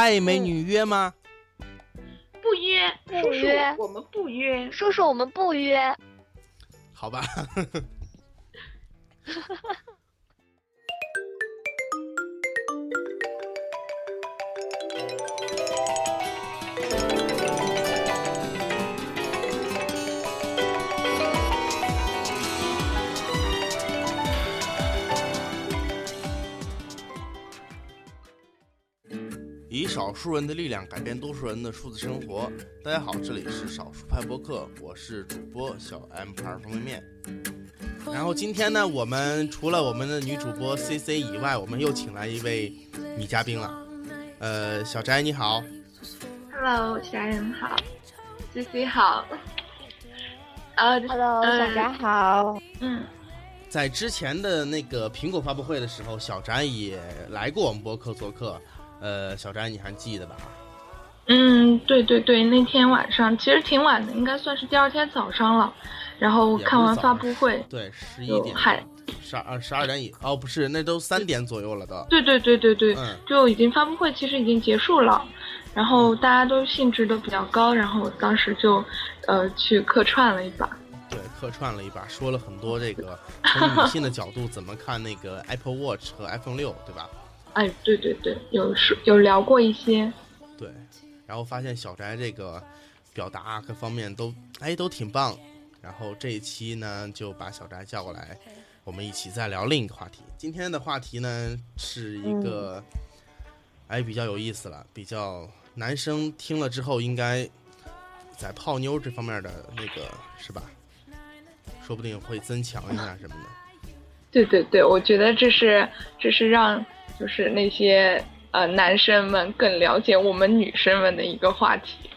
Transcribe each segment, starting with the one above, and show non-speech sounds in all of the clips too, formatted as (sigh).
嗨，美女约吗？不约，不约，我们不约。叔叔，我们不约。好吧。(laughs) 以少数人的力量改变多数人的数字生活。大家好，这里是少数派播客，我是主播小 M 牌方便面。然后今天呢，我们除了我们的女主播 CC 以外，我们又请来一位女嘉宾了。呃，小翟你好，Hello，小 M 好，CC 好，呃，Hello，小翟好，嗯，在之前的那个苹果发布会的时候，小翟也来过我们播客做客。呃，小詹，你还记得吧？嗯，对对对，那天晚上其实挺晚的，应该算是第二天早上了。然后看完发布会，对，十一点，还十二十二点以哦，不是，那都三点左右了都。对对对对对，就已经发布会其实已经结束了，然后大家都兴致都比较高，然后当时就呃去客串了一把。对，客串了一把，说了很多这个从女性的角度怎么看那个 Apple Watch 和 iPhone 六，对吧？哎，对对对，有说有聊过一些，对，然后发现小宅这个表达各方面都哎都挺棒，然后这一期呢就把小宅叫过来，我们一起再聊另一个话题。今天的话题呢是一个哎比较有意思了，比较男生听了之后应该在泡妞这方面的那个是吧？说不定会增强一下什么的。对对对，我觉得这是这是让。就是那些呃男生们更了解我们女生们的一个话题，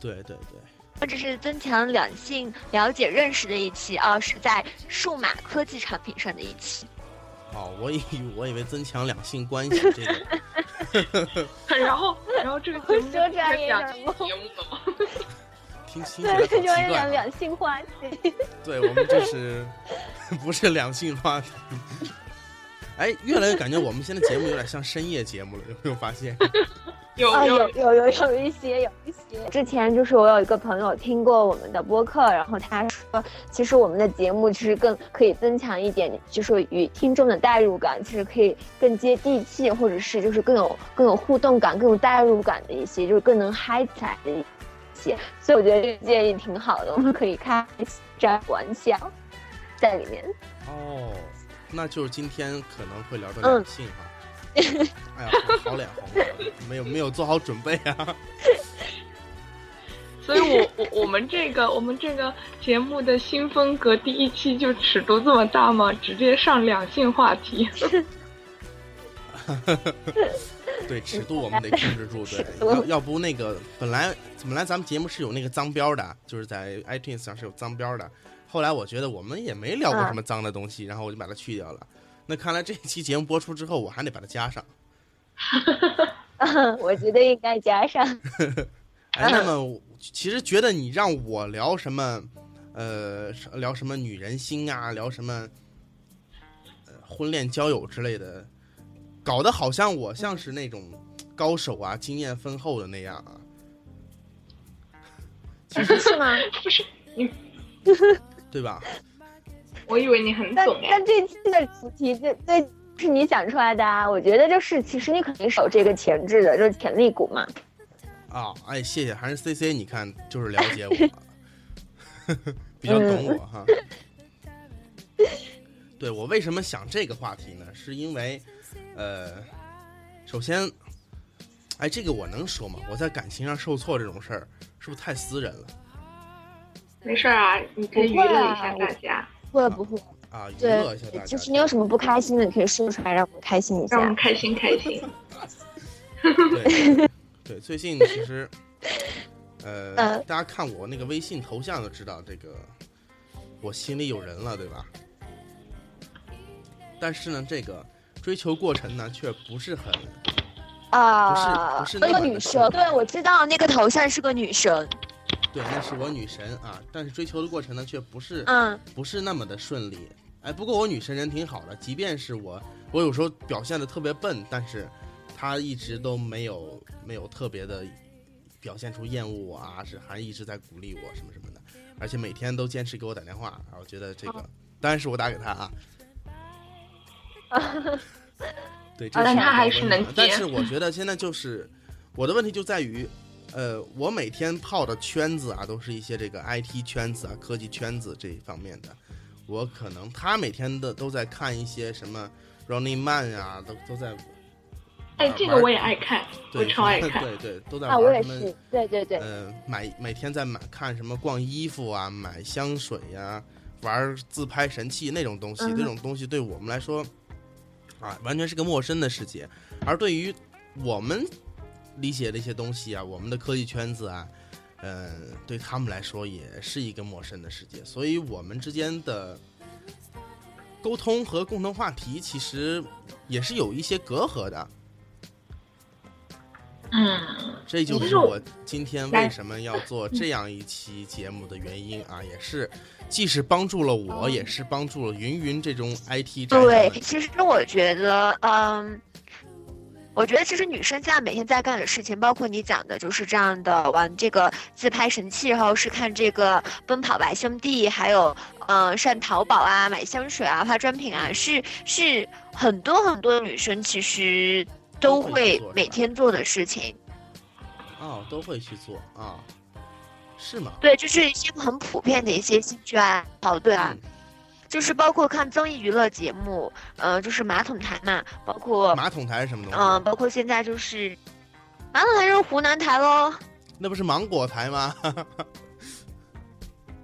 对对对，或者是增强两性了解认识的一期啊，是在数码科技产品上的一期。哦，我以我以为增强两性关系这个，(laughs) 然后然后这个节目说专业节目怎么？(laughs) 听起来好奇怪。两两性话题。对我们这是 (laughs) 不是两性话题？哎，越来越感觉我们现在节目有点像深夜节目了，有没有发现？(laughs) 有有有有有一些有一些。之前就是我有一个朋友听过我们的播客，然后他说，其实我们的节目其实更可以增强一点，就是与听众的代入感，其实可以更接地气，或者是就是更有更有互动感、更有代入感的一些，就是更能嗨起来的一些。所以我觉得这个建议挺好的，我们可以开这玩笑在里面。哦。那就是今天可能会聊到两性哈，哎呀，好脸红，没有没有做好准备啊。(laughs) 所以我我我们这个我们这个节目的新风格，第一期就尺度这么大吗？直接上两性话题。对，尺度我们得控制住，对，要要不那个本来本来咱们节目是有那个脏标的，就是在 iTunes 上是有脏标的。后来我觉得我们也没聊过什么脏的东西，然后我就把它去掉了。那看来这一期节目播出之后，我还得把它加上。(laughs) 我觉得应该加上。哎，那么其实觉得你让我聊什么，呃，聊什么女人心啊，聊什么，呃，婚恋交友之类的，搞得好像我像是那种高手啊，经验丰厚的那样啊。(laughs) 其实 (laughs) 是吗？不是你。对吧？我以为你很懂但但这期的主题，这这是你想出来的啊？我觉得就是，其实你肯定是有这个潜质的，就是潜力股嘛。啊，哎，谢谢，还是 C C，你看就是了解我，(laughs) (laughs) 比较懂我哈。对我为什么想这个话题呢？是因为，呃，首先，哎，这个我能说吗？我在感情上受挫这种事儿，是不是太私人了？没事啊，你可以娱乐一下大家。不会不会啊，娱乐一下大家。就是你有什么不开心的，你可以说出来，让我们开心一下。让我们开心开心。(laughs) 对对，最近其实，呃，大家看我那个微信头像就知道，这个我心里有人了，对吧？但是呢，这个追求过程呢，却不是很啊，不是不是那个女生。对，我知道那个头像是个女生。对，那是我女神啊，但是追求的过程呢，却不是，嗯，不是那么的顺利。哎，不过我女神人挺好的，即便是我，我有时候表现的特别笨，但是她一直都没有没有特别的表现出厌恶我啊，是还一直在鼓励我什么什么的，而且每天都坚持给我打电话，我觉得这个当然是我打给她啊。(laughs) 对，这但她还是是能接。但是我觉得现在就是我的问题就在于，呃，我每天泡的圈子啊，都是一些这个 IT 圈子啊、科技圈子这一方面的。我可能他每天的都在看一些什么 Running Man 啊，都都在。哎，这个我也爱看，我超爱 (laughs) 看。对对，都在玩什么？对对对。呃，买每天在买看什么逛衣服啊，买香水呀，玩自拍神器那种东西，这种东西对我们来说。啊，完全是个陌生的世界，而对于我们理解的一些东西啊，我们的科技圈子啊，嗯，对他们来说也是一个陌生的世界，所以我们之间的沟通和共同话题其实也是有一些隔阂的。嗯，这就是我今天为什么要做这样一期节目的原因啊，也是。既是帮助了我，也是帮助了云云这种 IT。对，其实我觉得，嗯，我觉得其实女生现在每天在干的事情，包括你讲的，就是这样的玩这个自拍神器，然后是看这个奔跑吧兄弟，还有嗯上淘宝啊买香水啊化妆品啊，是是很多很多女生其实都会每天做的事情。哦，都会去做啊。是吗？对，就是一些很普遍的一些兴趣爱好，对啊，就是包括看综艺娱乐节目，呃，就是马桶台嘛，包括马桶台是什么东西？嗯，包括现在就是马桶台就是湖南台喽。那不是芒果台吗？(laughs)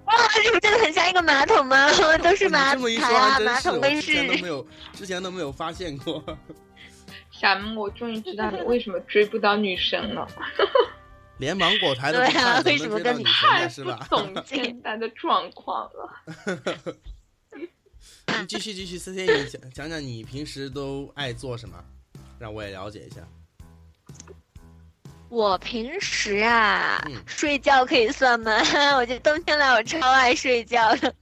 哇，这不真的很像一个马桶吗？(laughs) 都是马桶台啊，马桶卫视。之前都没有，之前都没有发现过。(laughs) 小木，我终于知道你为什么追不到女神了。连芒果台都不看，为什么跟你太是吧？懂现在的状况了。你继续继续，C C，你讲讲讲你平时都爱做什么，让我也了解一下。我平时啊，睡觉可以算吗？(laughs) 我觉得冬天来我超爱睡觉的。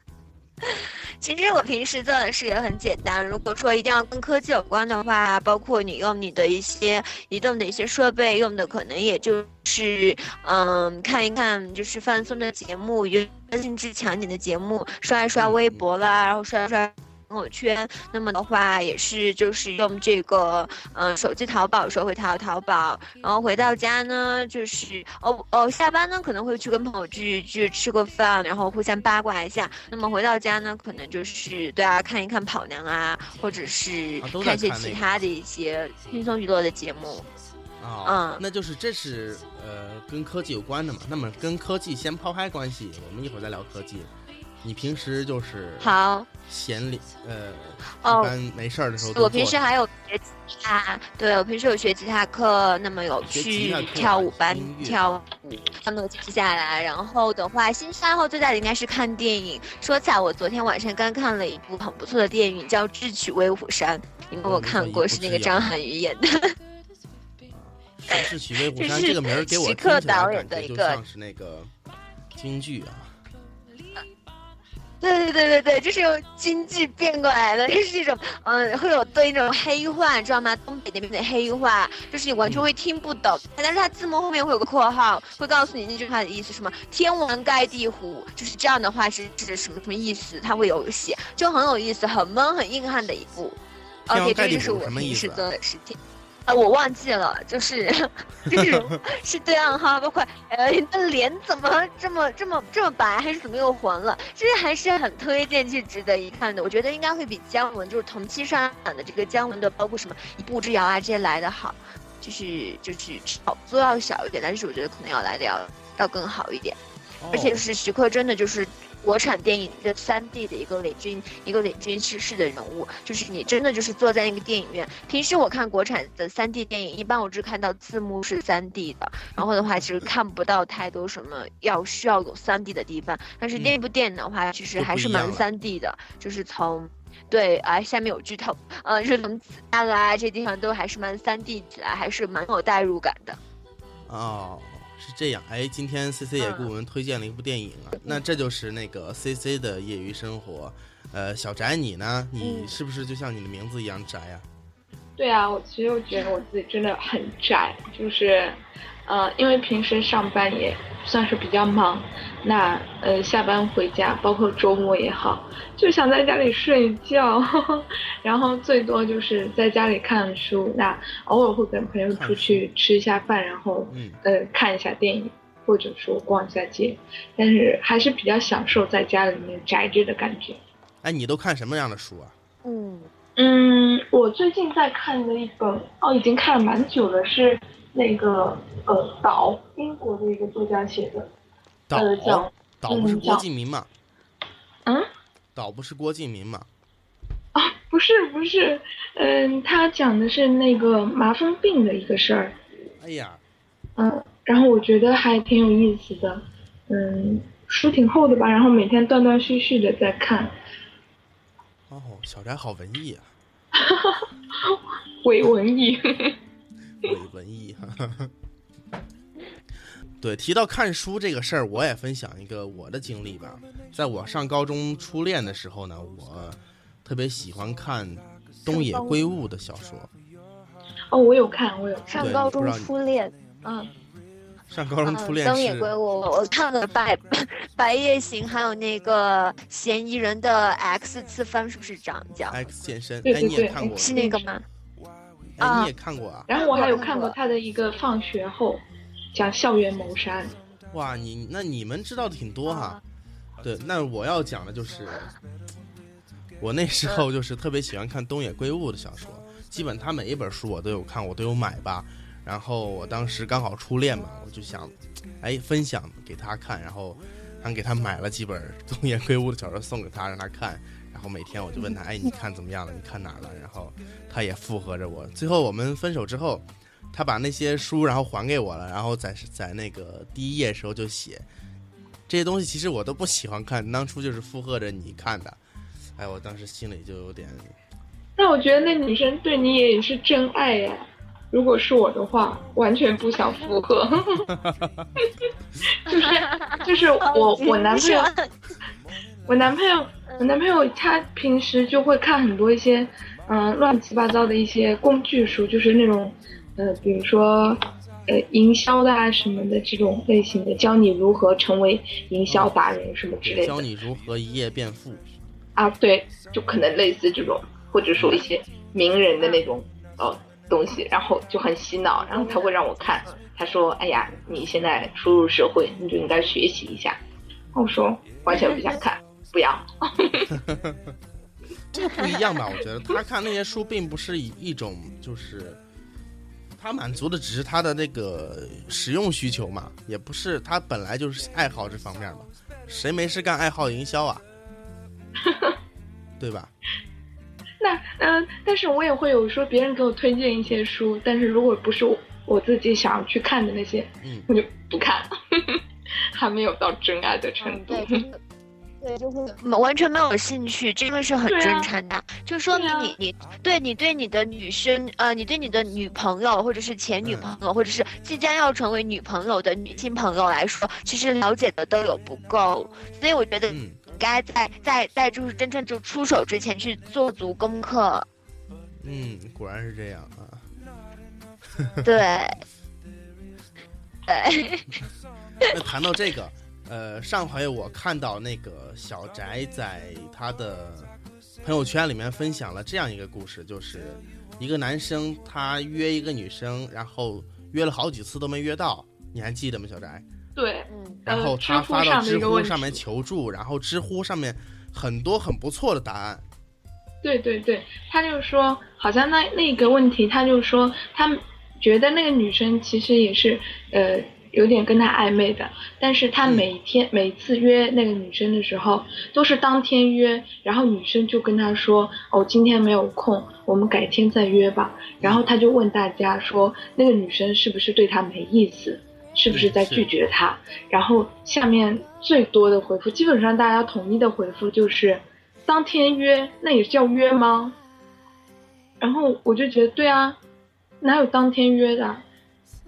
其实我平时做的事也很简单。如果说一定要跟科技有关的话，包括你用你的一些移动的一些设备用的，可能也就是嗯看一看就是放松的节目，娱乐性质强一点的节目，刷一刷微博啦，然后刷一刷。朋友圈，那么的话也是就是用这个，嗯，手机淘宝时候会淘淘宝，然后回到家呢，就是哦哦，下班呢可能会去跟朋友聚聚吃个饭，然后互相八卦一下。那么回到家呢，可能就是对啊，看一看跑娘啊，或者是看一些其他的一些轻松娱乐的节目。啊，嗯，那就是这是呃跟科技有关的嘛。那么跟科技先抛开关系，我们一会儿再聊科技。你平时就是好闲里呃，一般没事儿的时候。我平时还有学吉他，对我平时有学吉他课，那么有去跳舞班跳舞，那么记下来。然后的话，兴趣爱好最大的应该是看电影。说起来，我昨天晚上刚看了一部很不错的电影，叫《智取威虎山》，你们有看过？是那个张涵予演的。智取威虎山这个名儿给我听起来感觉就像是那个京剧啊。对对对对对，就是用京剧变过来的，(laughs) 就是这种，嗯，会有对那种黑话，知道吗？东北那边的黑话，就是你完全会听不懂，但是它字幕后面会有个括号，会告诉你那句话的意思，什么“天王盖地虎”，就是这样的话是是什么什么意思？它会有写，就很有意思，很闷很硬汉的一部。OK，这就是我平时做的事情。啊，我忘记了，就是 (laughs) 就是 (laughs) 是对暗号，包括呃，你的脸怎么这么这么这么白，还是怎么又黄了？其实还是很推荐去值得一看的。我觉得应该会比姜文就是同期上的这个姜文的，包括什么一步之遥啊这些来的好，就是就是炒作要小一点，但是我觉得可能要来的要要更好一点，而且就是徐克真的就是。国产电影的三 D 的一个领军，一个领军趋势的人物，就是你真的就是坐在那个电影院。平时我看国产的三 D 电影，一般我只看到字幕是三 D 的，然后的话其实看不到太多什么要需要有三 D 的地方。但是那部电影的话，其实还是蛮三 D 的，就是从，对啊，下面有剧透，呃，(laughs) 就是从子弹啊这地方都还是蛮三 D 起来，还是蛮有代入感的。哦。是这样，哎，今天 C C 也给我们推荐了一部电影啊，那这就是那个 C C 的业余生活。呃，小宅你呢？你是不是就像你的名字一样宅呀？对啊，我其实我觉得我自己真的很宅，就是，呃，因为平时上班也算是比较忙，那呃下班回家，包括周末也好，就想在家里睡觉，(laughs) 然后最多就是在家里看书，那偶尔会跟朋友出去吃一下饭，然后呃看一下电影，或者说逛一下街，但是还是比较享受在家里面宅着的感觉。哎，你都看什么样的书啊？嗯。嗯，我最近在看的一本哦，已经看了蛮久了，是那个呃岛，英国的一个作家写的。岛岛不是郭敬明吗？嗯。岛不是郭敬明吗？啊，不是不是，嗯，他讲的是那个麻风病的一个事儿。哎呀。嗯，然后我觉得还挺有意思的，嗯，书挺厚的吧，然后每天断断续续的在看。哦，小宅好文艺啊！(laughs) 伪文艺，(laughs) 伪文艺。对，提到看书这个事儿，我也分享一个我的经历吧。在我上高中初恋的时候呢，我特别喜欢看东野圭吾的小说。哦，我有看，我有上高中初恋，嗯。上高中初恋东。野圭吾，我看了《白 (laughs) 白夜行》，还有那个嫌疑人的 X 次方，是不是长叫 X 健身？哎，你也看过？是那个吗？哎，你也看过啊？然后我还有看过他的一个放学后，讲校园谋杀。哇，你那你们知道的挺多哈。对，那我要讲的就是，我那时候就是特别喜欢看东野圭吾的小说，基本他每一本书我都有看，我都有买吧。然后我当时刚好初恋嘛，我就想，哎，分享给他看，然后还给他买了几本东野圭吾的小说送给他，让他看。然后每天我就问他，哎，你看怎么样了？你看哪了？然后他也附和着我。最后我们分手之后，他把那些书然后还给我了，然后在在那个第一页时候就写，这些东西其实我都不喜欢看，当初就是附和着你看的。哎，我当时心里就有点。那我觉得那女生对你也是真爱呀。如果是我的话，完全不想附和，(laughs) 就是就是我我男朋友，我男朋友我男朋友他平时就会看很多一些嗯乱七八糟的一些工具书，就是那种呃比如说呃营销的啊什么的这种类型的，教你如何成为营销达人什么之类的，教你如何一夜变富啊，对，就可能类似这种，或者说一些名人的那种哦。东西，然后就很洗脑，然后他会让我看，他说：“哎呀，你现在初入社会，你就应该学习一下。”我说：“完全不想看，不要。(laughs) ”这不一样吧？我觉得他看那些书，并不是以一种就是他满足的只是他的那个实用需求嘛，也不是他本来就是爱好这方面嘛。谁没事干爱好营销啊？(laughs) 对吧？那嗯，但是我也会有说别人给我推荐一些书，但是如果不是我我自己想要去看的那些，嗯，我就不看，(laughs) 还没有到真爱的程度。对，就会完全没有兴趣，这个是很正常的，就说明你你对你对你的女生呃，你对你的女朋友或者是前女朋友或者是即将要成为女朋友的女性朋友来说，其实了解的都有不够，所以我觉得应。该在在在就是真正就出手之前去做足功课。嗯，果然是这样啊。对，(laughs) 对。那谈到这个，呃，上回我看到那个小宅在他的朋友圈里面分享了这样一个故事，就是一个男生他约一个女生，然后约了好几次都没约到，你还记得吗，小宅？对，然后他发到知乎上面求助，然后知乎上面很多很不错的答案。对对对，他就说，好像那那个问题，他就说，他觉得那个女生其实也是呃有点跟他暧昧的，但是他每天每次约那个女生的时候，都是当天约，然后女生就跟他说，哦，今天没有空，我们改天再约吧。然后他就问大家说，那个女生是不是对他没意思？是不是在拒绝他？然后下面最多的回复，基本上大家统一的回复就是，当天约，那也叫约吗？然后我就觉得，对啊，哪有当天约的？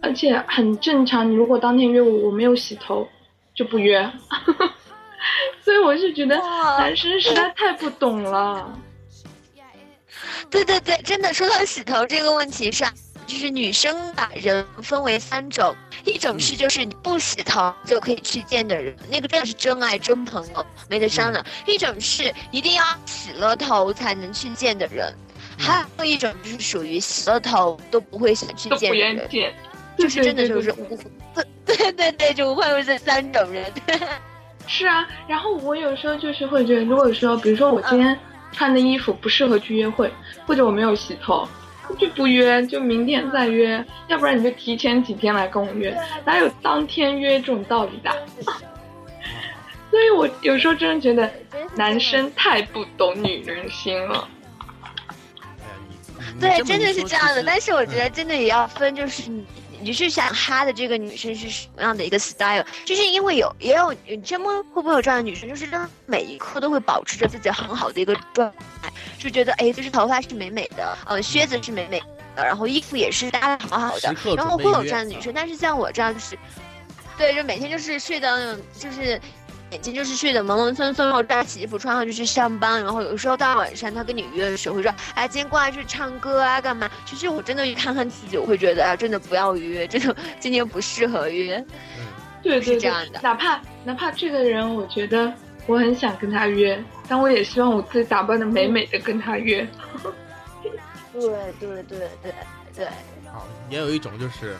而且很正常，你如果当天约我，我没有洗头，就不约。(laughs) 所以我是觉得男生实在太不懂了。对对对，真的说到洗头这个问题上，就是女生把人分为三种，一种是就是你不洗头就可以去见的人，那个真的是真爱真朋友，没得商量；一种是一定要洗了头才能去见的人，还有一种就是属于洗了头都不会想去见的人，就是真的就是无，对对对，就无非是这三种人。(laughs) 是啊，然后我有时候就是会觉得，如果说比如说我今天。穿的衣服不适合去约会，或者我没有洗头，就不约，就明天再约。要不然你就提前几天来跟我约，哪有当天约这种道理的？(laughs) 所以我有时候真的觉得男生太不懂女人心了。对，真的是这样的。但是我觉得真的也要分，就是你。你是想哈的这个女生是什么样的一个 style？就是因为有也有，你真么会不会有这样的女生？就是她每一刻都会保持着自己很好的一个状态，就觉得哎，就是头发是美美的，呃，靴子是美美的，然后衣服也是搭的好好的，然后会有这样的女生。但是像我这样就是，对，就每天就是睡到那种，就是。眼睛就是睡得朦朦胧胧，然后再洗衣服穿上就去上班，然后有时候到晚上他跟你约的时候会说，哎，今天过来去唱歌啊，干嘛？其实我真的去看看自己，我会觉得啊，真的不要约，真的今天不适合约。嗯，对对对，哪怕哪怕这个人，我觉得我很想跟他约，但我也希望我自己打扮的美美的跟他约。(laughs) 对对对对对。好，也有一种就是，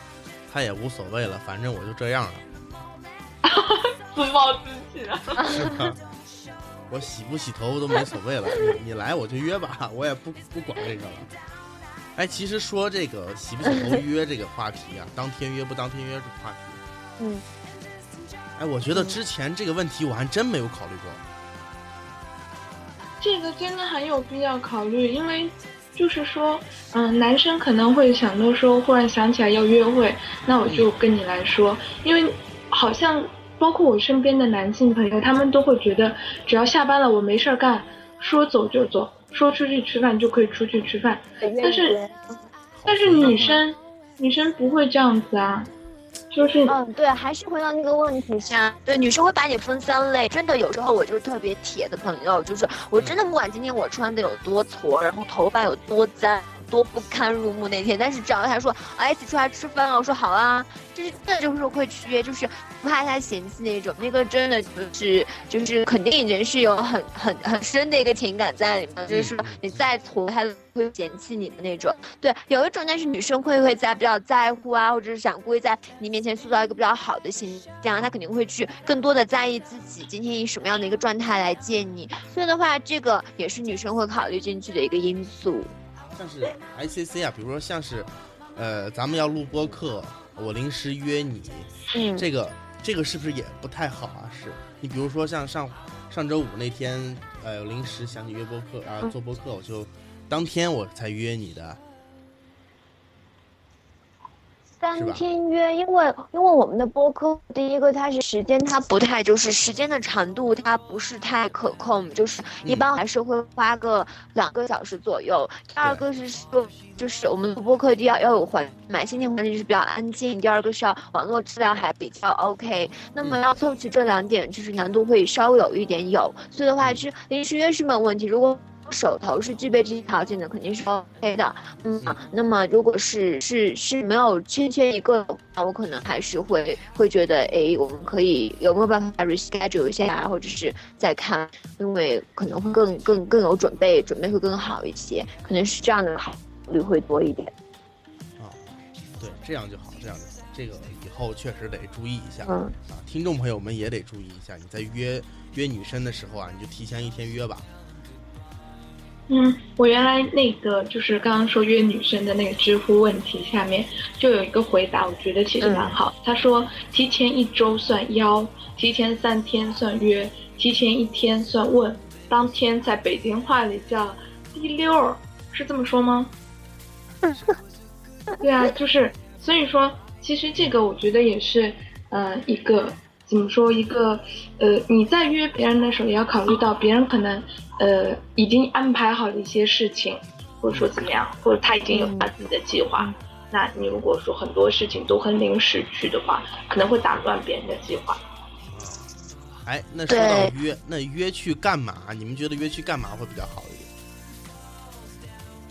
他也无所谓了，反正我就这样了。(laughs) 自暴自弃了，我洗不洗头都没所谓了，你 (laughs) 你来我就约吧，我也不不管这个了。哎，其实说这个洗不洗头约这个话题啊，(laughs) 当天约不当天约这个话题，嗯，哎，我觉得之前这个问题我还真没有考虑过。这个真的很有必要考虑，因为就是说，嗯，男生可能会想到说，忽然想起来要约会，那我就跟你来说，因为好像。包括我身边的男性朋友，他们都会觉得，只要下班了我没事儿干，说走就走，说出去吃饭就可以出去吃饭。但是，但是女生，女生不会这样子啊，就是嗯，对，还是回到那个问题上，对，女生会把你分三类。真的，有时候我就是特别铁的朋友，就是我真的不管今天我穿的有多矬，然后头发有多脏。多不堪入目那天，但是只要他说哎一起出来吃饭啊，我说好啊，就是真的就是会去约，就是不怕他嫌弃那种，那个真的就是就是肯定已经是有很很很深的一个情感在里面，就是说你再挫他都会嫌弃你的那种。对，有一种但是女生会会在比较在乎啊，或者是想故意在你面前塑造一个比较好的形象，他肯定会去更多的在意自己今天以什么样的一个状态来见你，所以的话这个也是女生会考虑进去的一个因素。像是 I C C 啊，比如说像是，呃，咱们要录播课，我临时约你，嗯，这个这个是不是也不太好啊？是你比如说像上上周五那天，呃，临时想你约播课啊，做播课，我就当天我才约你的。三天约，因为因为我们的播客，第一个它是时间，它不太就是时间的长度，它不是太可控，就是一般还是会花个两个小时左右。第二个是说，就是我们播客第要要有环，买心情环境是比较安静。第二个是要网络质量还比较 OK。那么要凑齐这两点，就是难度会稍微有一点有。所以的话，是临时约是没有问题。如果手头是具备这些条件的，肯定是 OK 的。嗯，那么如果是是是没有欠缺一个，的话我可能还是会会觉得，哎，我们可以有没有办法 reschedule 一下，或者是再看，因为可能会更更更有准备，准备会更好一些，可能是这样的考虑会多一点。啊，对，这样就好，这样就好。这个以后确实得注意一下。嗯啊，听众朋友们也得注意一下，你在约约女生的时候啊，你就提前一天约吧。嗯，我原来那个就是刚刚说约女生的那个知乎问题下面就有一个回答，我觉得其实蛮好。他说提前一周算邀，提前三天算约，提前一天算问，当天在北京话里叫滴溜儿，是这么说吗？(laughs) 对啊，就是所以说，其实这个我觉得也是，呃，一个怎么说一个，呃，你在约别人的时候也要考虑到别人可能。呃，已经安排好了一些事情，或者说怎么样，或者他已经有他自己的计划。那你如果说很多事情都很临时去的话，可能会打乱别人的计划。哎，那说到约，那约去干嘛？你们觉得约去干嘛会比较好一点？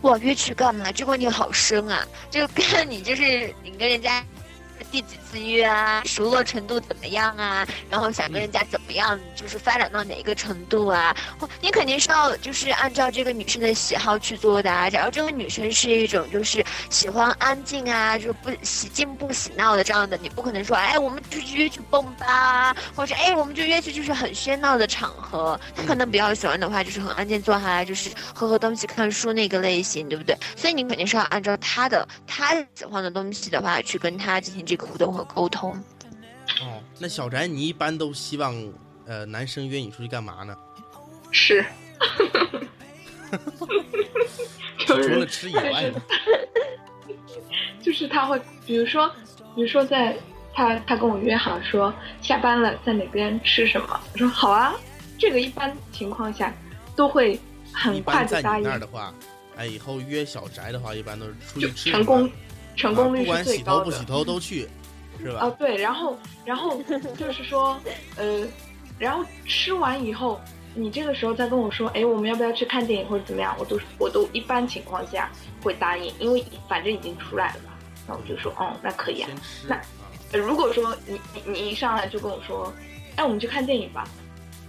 哇，约去干嘛？这个问题好深啊！就看你就是你跟人家。第几次约啊？熟络程度怎么样啊？然后想跟人家怎么样，就是发展到哪一个程度啊？你肯定是要就是按照这个女生的喜好去做的啊。假如这个女生是一种就是喜欢安静啊，就不喜静不喜闹的这样的，你不可能说哎，我们就约去蹦吧，或者哎，我们就约去就是很喧闹的场合。她可能比较喜欢的话，就是很安静坐下来，就是喝喝东西、看书那个类型，对不对？所以你肯定是要按照她的她喜欢的东西的话去跟她进行这个。互动和沟通。哦，那小宅，你一般都希望呃男生约你出去干嘛呢？吃。(laughs) 除了吃以外呢？(laughs) 就是他会，比如说，比如说在他他跟我约好说下班了在哪边吃什么，我说好啊。这个一般情况下都会很快的答应。那儿的话，哎，以后约小宅的话，一般都是出去吃。成功。成功率是最高的。不管洗头不洗头都去，是吧？啊，对，然后，然后就是说，呃，然后吃完以后，你这个时候再跟我说，哎，我们要不要去看电影或者怎么样？我都我都一般情况下会答应，因为反正已经出来了嘛。那我就说，哦，那可以啊。那如果说你你你一上来就跟我说，哎，我们去看电影吧，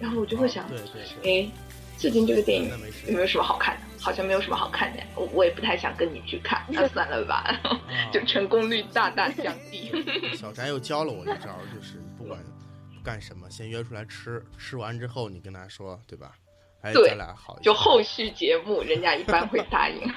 然后我就会想，哎，最近这个电影有没有什么好看的？好像没有什么好看的，我我也不太想跟你去看，(laughs) 那算了吧，(laughs) 就成功率大大降低。(laughs) 小翟又教了我一招，就是不管干什么，先约出来吃，吃完之后你跟他说，对吧？哎，咱俩好。就后续节目，人家一般会答应。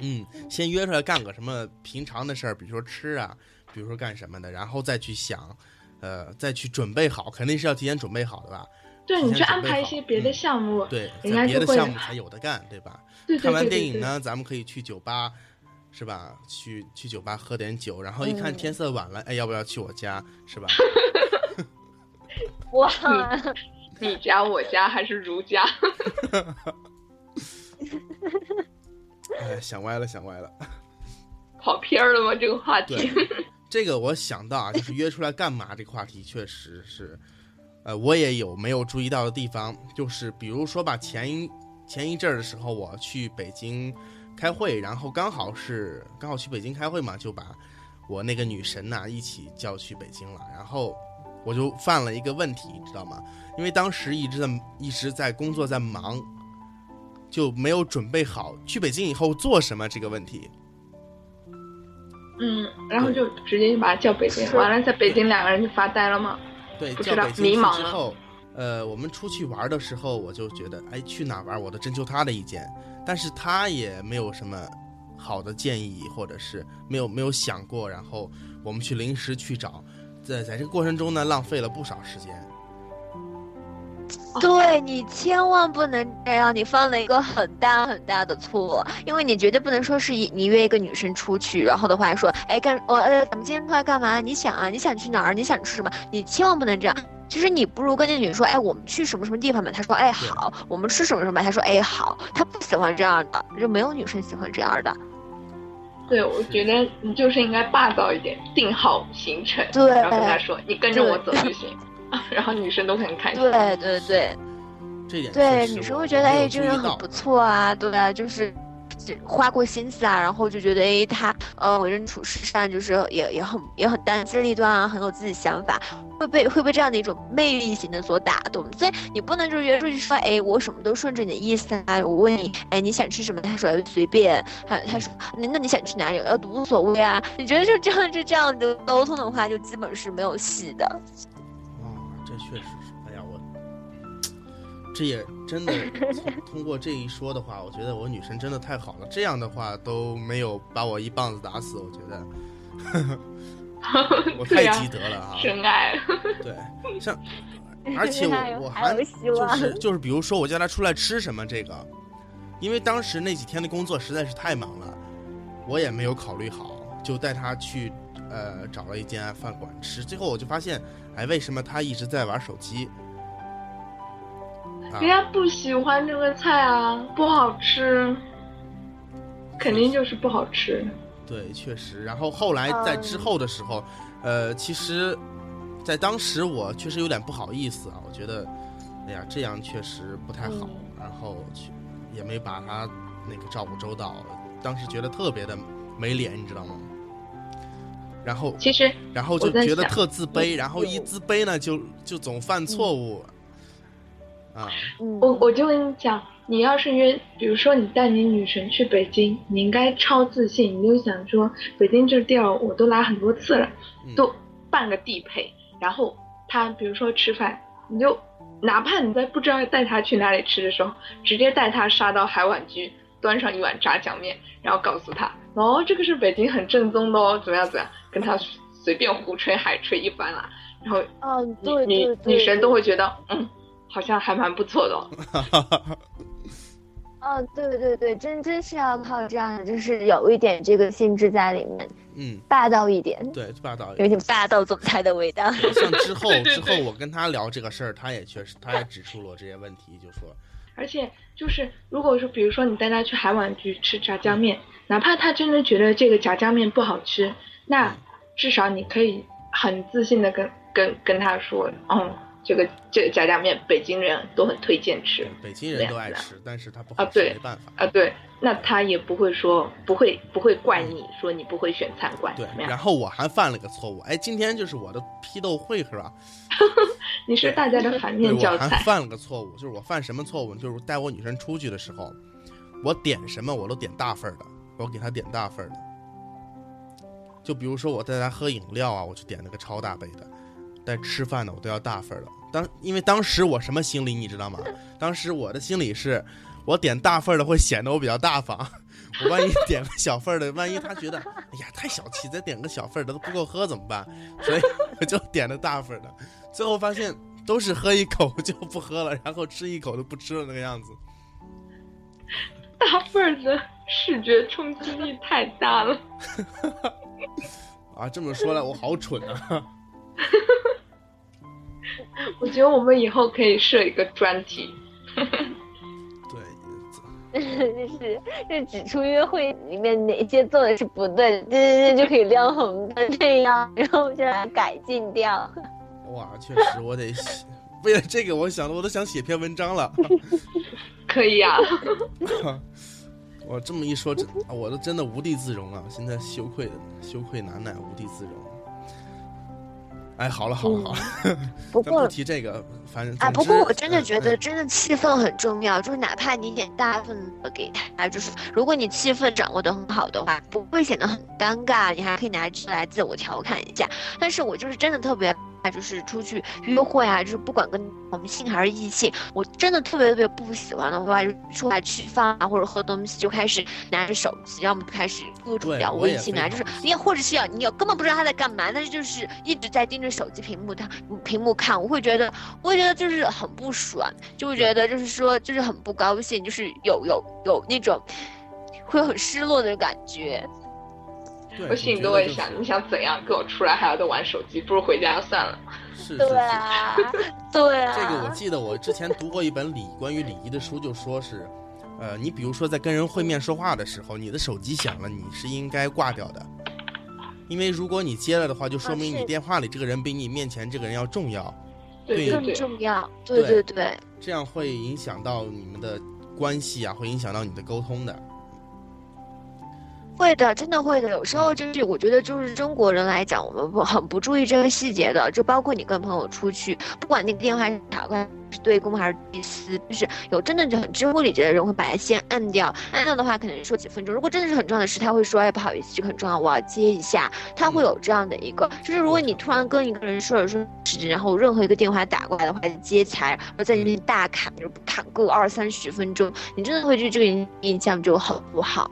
嗯，先约出来干个什么平常的事儿，比如说吃啊，比如说干什么的，然后再去想，呃，再去准备好，肯定是要提前准备好的吧。对你去安排一些别的项目，对，人家别的项目才有的干，对吧？对看完电影呢，咱们可以去酒吧，是吧？去去酒吧喝点酒，然后一看天色晚了，哎，要不要去我家，是吧？哇，(laughs) 你家我家还是如家？(laughs) 哎，想歪了，想歪了，(laughs) 跑偏了吗？这个话题？这个我想到啊，就是约出来干嘛？这个话题确实是。呃，我也有没有注意到的地方，就是比如说吧，前一前一阵儿的时候，我去北京开会，然后刚好是刚好去北京开会嘛，就把我那个女神呐一起叫去北京了，然后我就犯了一个问题，知道吗？因为当时一直在一直在工作在忙，就没有准备好去北京以后做什么这个问题。嗯，然后就直接就把他叫北京，完了在北京两个人就发呆了吗？对，叫北京去之后，呃，我们出去玩的时候，我就觉得，哎，去哪玩，我都征求他的意见，但是他也没有什么好的建议，或者是没有没有想过，然后我们去临时去找，在在这个过程中呢，浪费了不少时间。对你千万不能这样，你犯了一个很大很大的错，因为你绝对不能说是你约一个女生出去，然后的话说，哎，干我呃，咱们今天出来干嘛？你想啊，你想去哪儿？你想吃什么？你千万不能这样。其实你不如跟那女生说，哎，我们去什么什么地方吧。她说，哎，好。我们吃什么什么？她说，哎，好。她不喜欢这样的，就没有女生喜欢这样的。对，我觉得你就是应该霸道一点，定好行程，对，然后跟她说，你跟着我走就行。(laughs) 然后女生都很开心。对对对，这点对女生会觉得哎，这个人很不错啊，对啊，就是花过心思啊，然后就觉得哎，他呃为人处事上就是也也很也很单机立断啊，很有自己想法，会被会被这样的一种魅力型的所打动。所以你不能就约出去说哎，我什么都顺着你的意思啊，我问你哎你想吃什么，他说随便，他他说那那你想去哪里，呃无所谓啊。你觉得就这样就这样的沟通的话，就基本是没有戏的。确实是，哎呀，我这也真的 (laughs) 通过这一说的话，我觉得我女神真的太好了。这样的话都没有把我一棒子打死，我觉得 (laughs) 我太积德了啊！真爱。(laughs) 对，像而且我我还就是就是，比如说我叫她出来吃什么这个，因为当时那几天的工作实在是太忙了，我也没有考虑好，就带她去。呃，找了一间饭馆吃，最后我就发现，哎，为什么他一直在玩手机？人家不喜欢这个菜啊，不好吃，肯定就是不好吃。对，确实。然后后来在之后的时候，呃，其实，在当时我确实有点不好意思啊，我觉得，哎呀，这样确实不太好。然后去也没把他那个照顾周到，当时觉得特别的没脸，你知道吗？然后其实然后就觉得特自卑，然后一自卑呢，就就总犯错误。啊，我我就跟你讲，你要是约，比如说你带你女神去北京，你应该超自信，你就想说，北京这地儿我都来很多次了，都半个地陪。然后他比如说吃饭，你就哪怕你在不知道带他去哪里吃的时候，直接带他杀到海碗居，端上一碗炸酱面，然后告诉他，哦，这个是北京很正宗的哦，怎么样怎么样，跟他随便胡吹海吹一番啦。然后，嗯，对女女神都会觉得，嗯。好像还蛮不错的。哦，(laughs) 对对对，真真是要靠这样的，就是有一点这个性质在里面，嗯，霸道一点，对，霸道，有点霸道总裁的味道。像之 (laughs) 后之后，我跟他聊这个事儿，他也确实，他也指出了这些问题，就说，而且就是如果说，比如说你带他去海碗去吃炸酱面，哪怕他真的觉得这个炸酱面不好吃，那至少你可以很自信的跟跟跟他说，嗯。这个这个炸酱面，北京人都很推荐吃，北京人都爱吃，但是他不好吃，没办法啊。对，那他也不会说不会不会怪你说你不会选餐馆。对，然后我还犯了个错误，哎，今天就是我的批斗会是吧？(laughs) 你是大家的反面教材。我还犯了个错误，就是我犯什么错误？就是带我女生出去的时候，我点什么我都点大份的，我给她点大份的。就比如说我带她喝饮料啊，我就点了个超大杯的；但吃饭呢我都要大份的。当因为当时我什么心理你知道吗？当时我的心理是，我点大份的会显得我比较大方，我万一点个小份的，万一他觉得哎呀太小气，再点个小份的都不够喝怎么办？所以我就点了大份的，最后发现都是喝一口就不喝了，然后吃一口都不吃了那个样子。大份的视觉冲击力太大了。(laughs) 啊，这么说来我好蠢啊。(laughs) (laughs) 我觉得我们以后可以设一个专题，(laughs) 对，(laughs) 就是就指出约会里面哪些做的是不对的，对对对，就可以亮红灯这样，然后就来改进掉。哇，确实，我得为了这个，我想的我都想写篇文章了。可以啊。我这么一说，真我都真的无地自容啊！现在羞愧的羞愧难耐，无地自容。哎，好了好了好了，(laughs) 不过提这个，反正啊，不过我真的觉得，真的气氛很重要。就是哪怕你点大份的给他，就是如果你气氛掌握的很好的话，不会显得很尴尬，你还可以拿出来自我调侃一下。但是我就是真的特别。就是出去约会啊，就是不管跟同性还是异性，我真的特别特别不喜欢的话，就出来吃饭啊或者喝东西就开始拿着手机，要么就开始各种聊微信啊，就是你或者是要你要根本不知道他在干嘛，但是就是一直在盯着手机屏幕，他屏幕看，我会觉得我会觉得就是很不爽，就会觉得就是说就是很不高兴，就是有有有那种会很失落的感觉。我心里都会想，你想怎样跟我出来还要再玩手机，不如回家算了。(laughs) 是，对啊，(laughs) 对啊。这个我记得，我之前读过一本礼关于礼仪的书，就说是，呃，你比如说在跟人会面说话的时候，你的手机响了，你是应该挂掉的，因为如果你接了的话，就说明你电话里这个人比你面前这个人要重要，对，更重要，对对对。这样会影响到你们的关系啊，会影响到你的沟通的。会的，真的会的。有时候就是，我觉得就是中国人来讲，我们不很不注意这个细节的。就包括你跟朋友出去，不管那个电话是打过来是对公还是对私，就是有真的就很知乎礼节的人会把它先按掉。按掉的话，可能说几分钟。如果真的是很重要的事，他会说：“哎，不好意思，这个很重要，我要接一下。”他会有这样的一个，就是如果你突然跟一个人说了说时，然后任何一个电话打过来的话，接起来，然后在那边大侃，就侃个二三十分钟，你真的会对这个印象就很不好。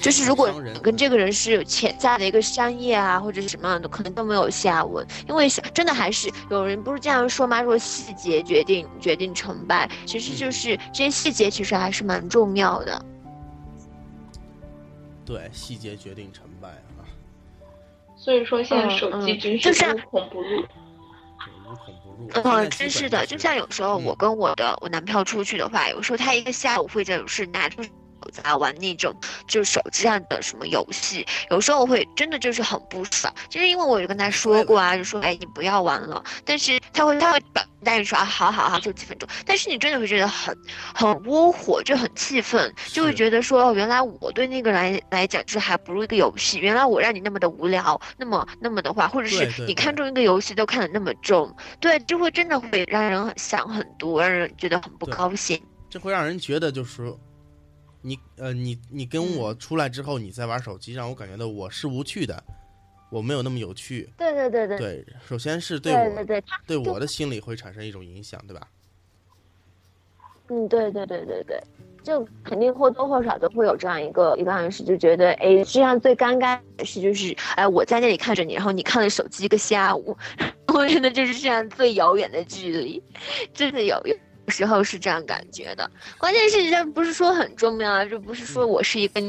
就是如果跟这个人是有潜在的一个商业啊，或者是什么样的，可能都没有下文。因为真的还是有人不是这样说吗？说细节决定决定成败，其实就是这些细节其实还是蛮重要的。对，细节决定成败啊。所以说现在手机真是无孔不入。无孔不入。嗯，真是的。就像有时候我跟我的我男票出去的话，有时候他一个下午会在有事拿出。在玩那种就是手机上的什么游戏，有时候我会真的就是很不爽，就是因为我就跟他说过啊，就说哎你不要玩了，但是他会他会表答应说啊好好好就几分钟，但是你真的会觉得很很窝火，就很气愤，就会觉得说哦原来我对那个来来讲就是还不如一个游戏，原来我让你那么的无聊，那么那么的话，或者是你看中一个游戏都看得那么重，对，就会真的会让人想很多，让人觉得很不高兴。这会让人觉得就是说，你呃你你跟我出来之后你在玩手机，让我感觉到我是无趣的，我没有那么有趣。对对对对。对，首先是对我对对对我的心理会产生一种影响，对吧？嗯，对对对对对，就肯定或多或少都会有这样一个一个暗示，就觉得哎，实际上最尴尬的是就是哎，我在那里看着你，然后你看了手机一个下午，(laughs) 我真的就是这样最遥远的距离，真的有有时候是这样感觉的。关键是这不是说很重要啊，就不是说我是一个。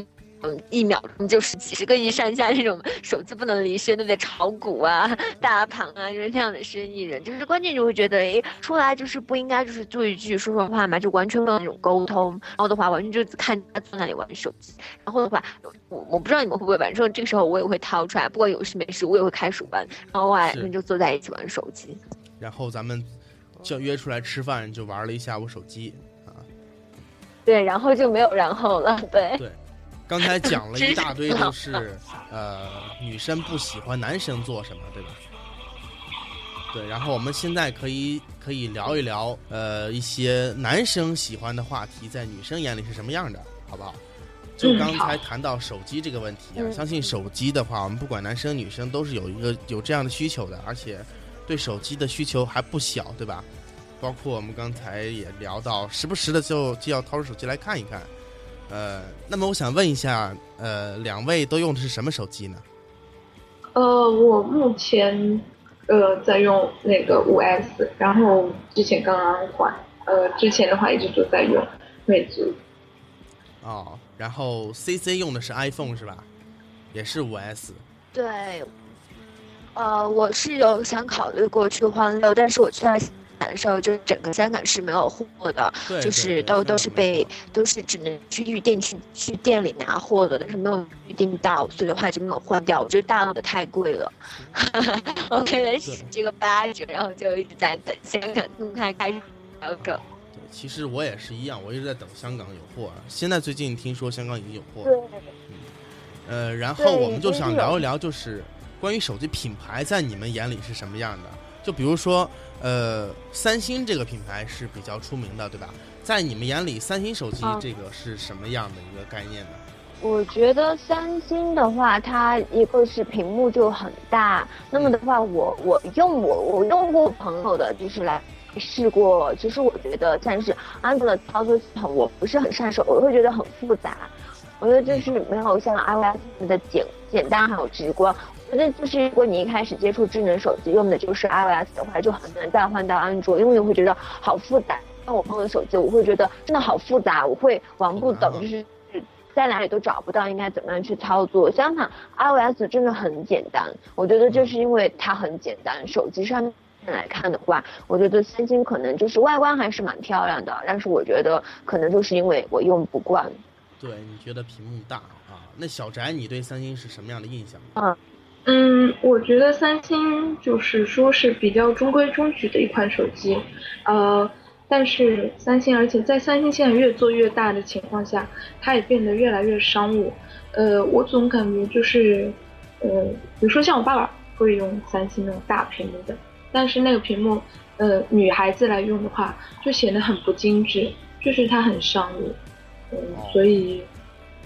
嗯，一秒钟就是几十个亿上下，这种手机不能离身，对不对？炒股啊，大盘啊，就是这样的生意人，就是关键就会觉得，哎，出来就是不应该就是做一句说说话嘛，就完全没有那种沟通，然后的话完全就看他坐那里玩手机，然后的话，我我不知道你们会不会玩，正这个时候我也会掏出来，不管有事没事，我也会开始玩，然后外人就坐在一起玩手机，然后咱们就约出来吃饭，就玩了一下午手机啊，对，然后就没有然后了，对。对。刚才讲了一大堆都是，(laughs) 呃，女生不喜欢男生做什么，对吧？对，然后我们现在可以可以聊一聊，呃，一些男生喜欢的话题，在女生眼里是什么样的，好不好？就刚才谈到手机这个问题啊，相信手机的话，我们不管男生女生都是有一个有这样的需求的，而且对手机的需求还不小，对吧？包括我们刚才也聊到，时不时的就就要掏出手机来看一看。呃，那么我想问一下，呃，两位都用的是什么手机呢？呃，我目前呃在用那个五 S，然后之前刚刚换，呃，之前的话一直都在用魅族。哦，然后 CC 用的是 iPhone 是吧？也是五 S。对，呃，我是有想考虑过去换六，但是我去到香港的时候，就整个香港是没有货的，就是都都是被都是只能去预定去去店里拿货的，但是没有预定到，所以的话就没有换掉。我觉得大陆的太贵了，(laughs) 我为了省这个八折，然后就一直在等香港公开开销售。对，其实我也是一样，我一直在等香港有货。现在最近听说香港已经有货了。对。呃，然后我们就想聊一聊，就是关于手机品牌在你们眼里是什么样的？就比如说。呃，三星这个品牌是比较出名的，对吧？在你们眼里，三星手机这个是什么样的一个概念呢？我觉得三星的话，它一个是屏幕就很大，那么的话，我我用我我用过朋友的，就是来试过，其实我觉得但是安卓的操作系统我不是很上手，我会觉得很复杂，我觉得就是没有像 iOS 的简简单还有直观。觉得就是，如果你一开始接触智能手机用的就是 iOS 的话，就很难再换到安卓，因为你会觉得好复杂。像我朋友的手机，我会觉得真的好复杂，我会玩不懂，就是在哪里都找不到应该怎么样去操作。相反，iOS 真的很简单，我觉得就是因为它很简单。手机上面来看的话，我觉得三星可能就是外观还是蛮漂亮的，但是我觉得可能就是因为我用不惯。对，你觉得屏幕大啊？那小翟，你对三星是什么样的印象？嗯。嗯，我觉得三星就是说是比较中规中矩的一款手机，呃，但是三星，而且在三星现在越做越大的情况下，它也变得越来越商务。呃，我总感觉就是，呃，比如说像我爸爸会用三星那种大屏幕的，但是那个屏幕，呃，女孩子来用的话就显得很不精致，就是它很商务。嗯，所以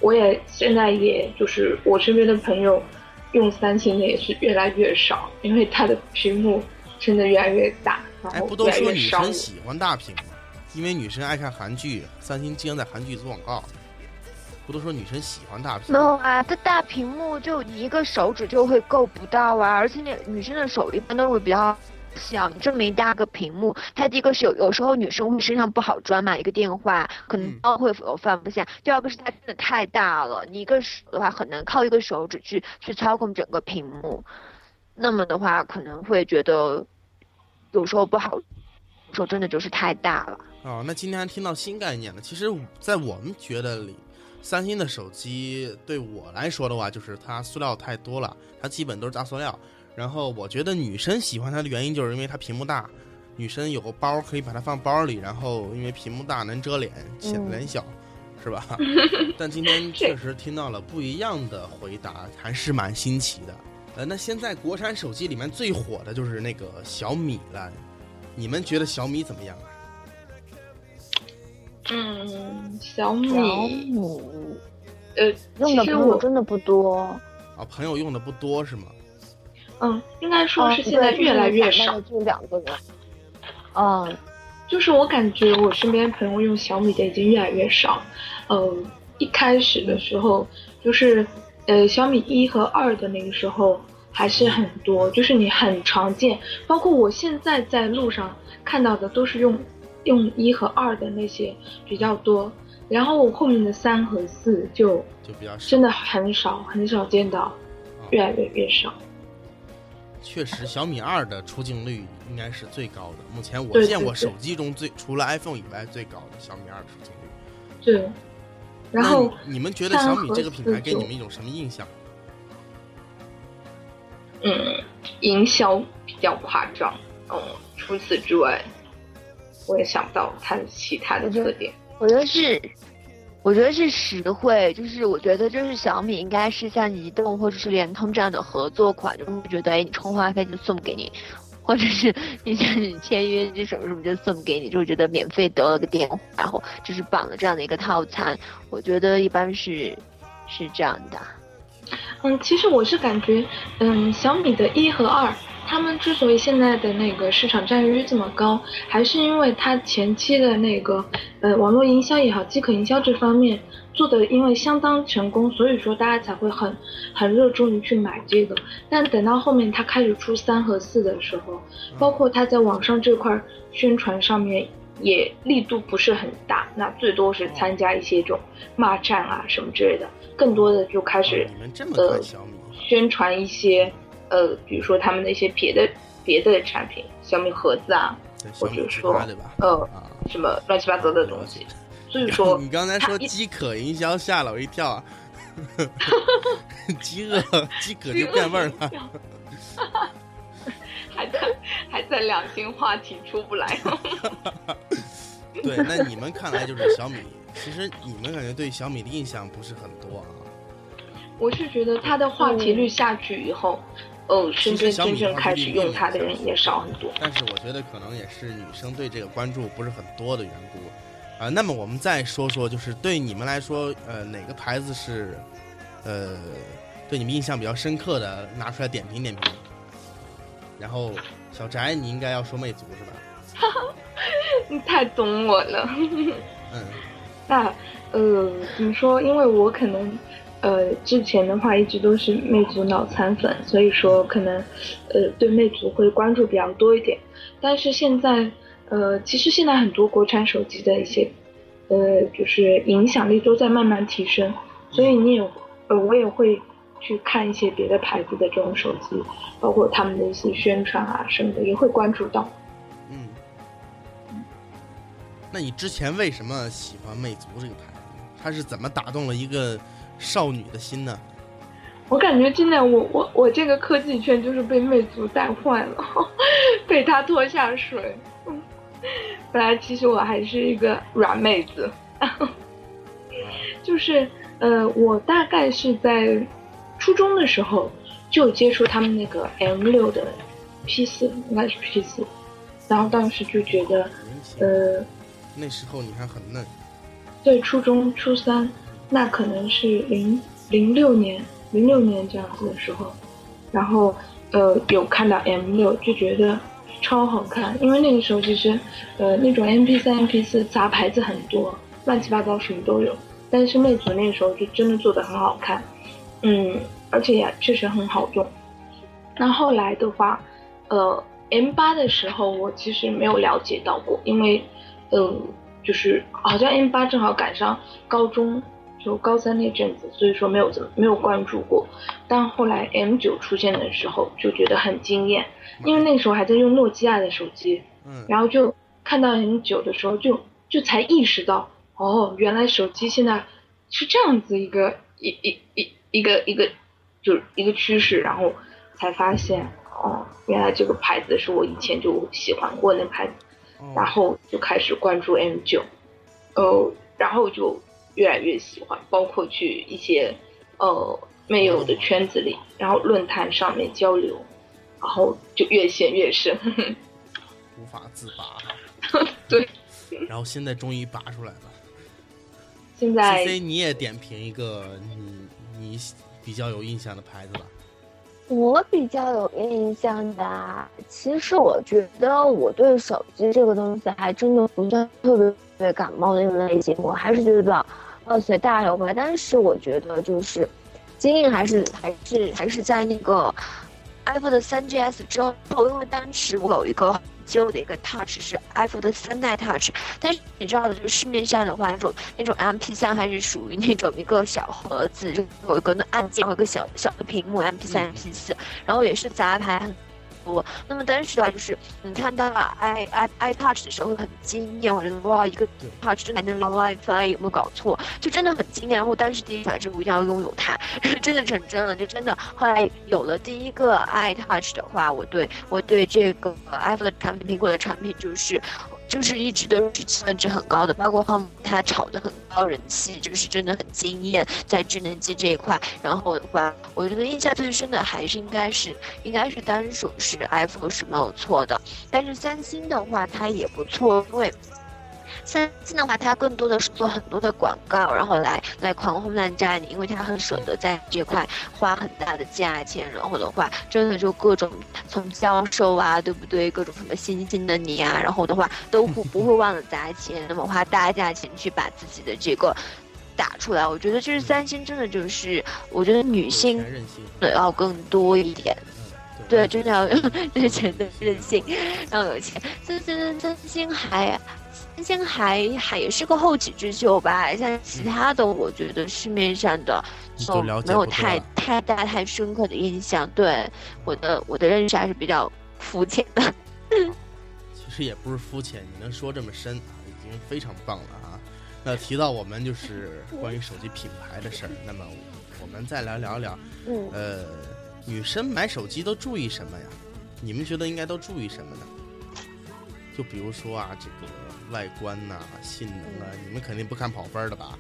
我也现在也就是我身边的朋友。用三星的也是越来越少，因为它的屏幕真的越来越大，然后不都说女生喜欢大屏吗？因为女生爱看韩剧，三星经常在韩剧做广告。不都说女生喜欢大屏？没有啊，这大屏幕就你一个手指就会够不到啊，而且那女生的手一般都会比较。像这么一大个屏幕，它第一个是有有时候女生会身上不好装嘛，一个电话可能包会有放不下；第二个是它真的太大了，你一个手的话很难靠一个手指去去操控整个屏幕，那么的话可能会觉得有时候不好，说真的就是太大了。哦，那今天还听到新概念了。其实，在我们觉得里，三星的手机对我来说的话，就是它塑料太多了，它基本都是大塑料。然后我觉得女生喜欢它的原因，就是因为它屏幕大，女生有个包可以把它放包里，然后因为屏幕大能遮脸，显得脸小，是吧？(laughs) 但今天确实听到了不一样的回答，还是蛮新奇的。呃，那现在国产手机里面最火的就是那个小米了，你们觉得小米怎么样啊？嗯，小米，小米，呃，用的朋友真的不多。啊，朋友用的不多是吗？嗯，应该说是嗯现在越来越少。就两个人。嗯，就是我感觉我身边朋友用小米的已经越来越少。呃，一开始的时候，就是呃小米一和二的那个时候还是很多，就是你很常见，包括我现在在路上看到的都是用用一和二的那些比较多。然后我后面的三和四就就比较。真的很少很少见到，啊越来越越少。确实，小米二的出镜率应该是最高的。目前我见过手机中最除了 iPhone 以外最高的小米二出镜率。对，然后你你们觉得小米这个品牌给你们一种什么印象？嗯，营销比较夸张。嗯，除此之外，我也想不到它的其他的特点。我觉得是，我觉得是实惠，就是我觉得就是小米应该是像移动或者是联通这样的合作款，就会觉得哎你充话费就送给你，或者是你像你签约就什么什么就送给你，就觉得免费得了个电话，然后就是绑了这样的一个套餐，我觉得一般是是这样的。嗯，其实我是感觉，嗯，小米的一和二，他们之所以现在的那个市场占有率这么高，还是因为它前期的那个呃网络营销也好，饥渴营销这方面做的因为相当成功，所以说大家才会很很热衷于去买这个。但等到后面它开始出三和四的时候，包括它在网上这块儿宣传上面也力度不是很大，那最多是参加一些这种骂战啊什么之类的，更多的就开始呃？宣传一些呃，比如说他们那些别的别的产品，小米盒子啊，或小米之者说家对吧？呃啊，什么乱七八糟的东西。所以说 (laughs) 你刚才说饥渴营销吓了我一跳啊！(laughs) 饥饿，饥渴就变味儿了。还在还在两性话题出不来。(laughs) 对，那你们看来就是小米，其实你们感觉对小米的印象不是很多啊。我是觉得它的话题率下去以后，呃，身边真正开始用它的人也少很多。但是我觉得可能也是女生对这个关注不是很多的缘故。啊、那么我们再说说，就是对你们来说，呃，哪个牌子是，呃，对你们印象比较深刻的，拿出来点评点评。然后小翟，你应该要说魅族是吧？哈哈你太懂我了。嗯，(laughs) 那呃，怎么说？因为我可能呃之前的话一直都是魅族脑残粉，所以说可能呃对魅族会关注比较多一点。但是现在呃，其实现在很多国产手机的一些呃就是影响力都在慢慢提升，所以你也呃我也会去看一些别的牌子的这种手机，包括他们的一些宣传啊什么的，也会关注到。嗯，那你之前为什么喜欢魅族这个牌子？它是怎么打动了一个少女的心呢？我感觉真的，我我我这个科技圈就是被魅族带坏了，(laughs) 被他拖下水。嗯本来其实我还是一个软妹子，(laughs) 就是呃，我大概是在初中的时候就接触他们那个 M 六的 P 四，应该是 P 四，然后当时就觉得，呃，那时候你还很嫩。对，初中初三，那可能是零零六年，零六年这样子的时候，然后呃有看到 M 六，就觉得超好看，因为那个时候其实呃那种 MP 三、MP 四杂牌子很多，乱七八糟什么都有，但是魅族那个时候就真的做的很好看，嗯，而且也确实很好用。那后来的话，呃，M 八的时候我其实没有了解到过，因为呃就是好像 M 八正好赶上高中，就高三那阵子，所以说没有怎么没有关注过。但后来 M 九出现的时候，就觉得很惊艳，因为那时候还在用诺基亚的手机，嗯，然后就看到 M 九的时候就，就才意识到，哦，原来手机现在是这样子一个一一一一个一个就是一个趋势，然后才发现哦，原来这个牌子是我以前就喜欢过那牌子，然后就开始关注 M 九，呃，然后就越来越喜欢，包括去一些呃没有的圈子里，然后论坛上面交流，然后就越陷越深，无法自拔。(laughs) 对，然后现在终于拔出来了。现在 C C，你也点评一个你你比较有印象的牌子吧。我比较有印象的，其实我觉得我对手机这个东西还真的不算特别对感冒的一类型，我还是觉得呃随大流吧。但是我觉得就是经验还是还是还是在那个 iPhone 的三 GS 之后，因为当时我有一个。旧的一个 Touch 是 iPhone 的三代 Touch，但是你知道的，就是市面上的话，那种那种 MP 三还是属于那种一个小盒子，就有一个那按键和一个小小的屏幕，MP 三、MP 四，然后也是杂牌。多。那么当时的话，就是你看到 i i i touch 的时候会很惊艳，我觉得哇，一个 touch 真的能用 WiFi，有没有搞错？就真的很惊艳。然后当时第一反应是我一定要拥有它，(laughs) 真的成真了，就真的后来有了第一个 i touch 的话，我对我对这个 Apple 的产品，苹果的产品就是。就是一直都是期望值很高的，包括后面它炒的很高人气，就是真的很惊艳，在智能机这一块。然后的话，我觉得印象最深的还是应该是应该是单数是 iPhone 是没有错的，但是三星的话它也不错，因为。三星的话，它更多的是做很多的广告，然后来来狂轰滥炸你，因为它很舍得在这块花很大的价钱，然后的话，真的就各种从销售啊，对不对？各种什么新兴的你啊，然后的话都不不会忘了砸钱，那么花大价钱去把自己的这个打出来。我觉得就是三星真的就是，我觉得女性的要更多一点，对，真的要 (laughs) 有钱的任性，要有钱。三星三星还。三星还还也是个后起之秀吧，像其他的，我觉得市面上的都没有太太大太深刻的印象。对我的我的认识还是比较肤浅的。其实也不是肤浅，你能说这么深啊，已经非常棒了啊。那提到我们就是 (laughs) 关于手机品牌的事儿，那么我们再来聊聊，嗯呃，女生买手机都注意什么呀？你们觉得应该都注意什么呢？就比如说啊，这个。外观呐，性能啊，你们肯定不看跑分的吧？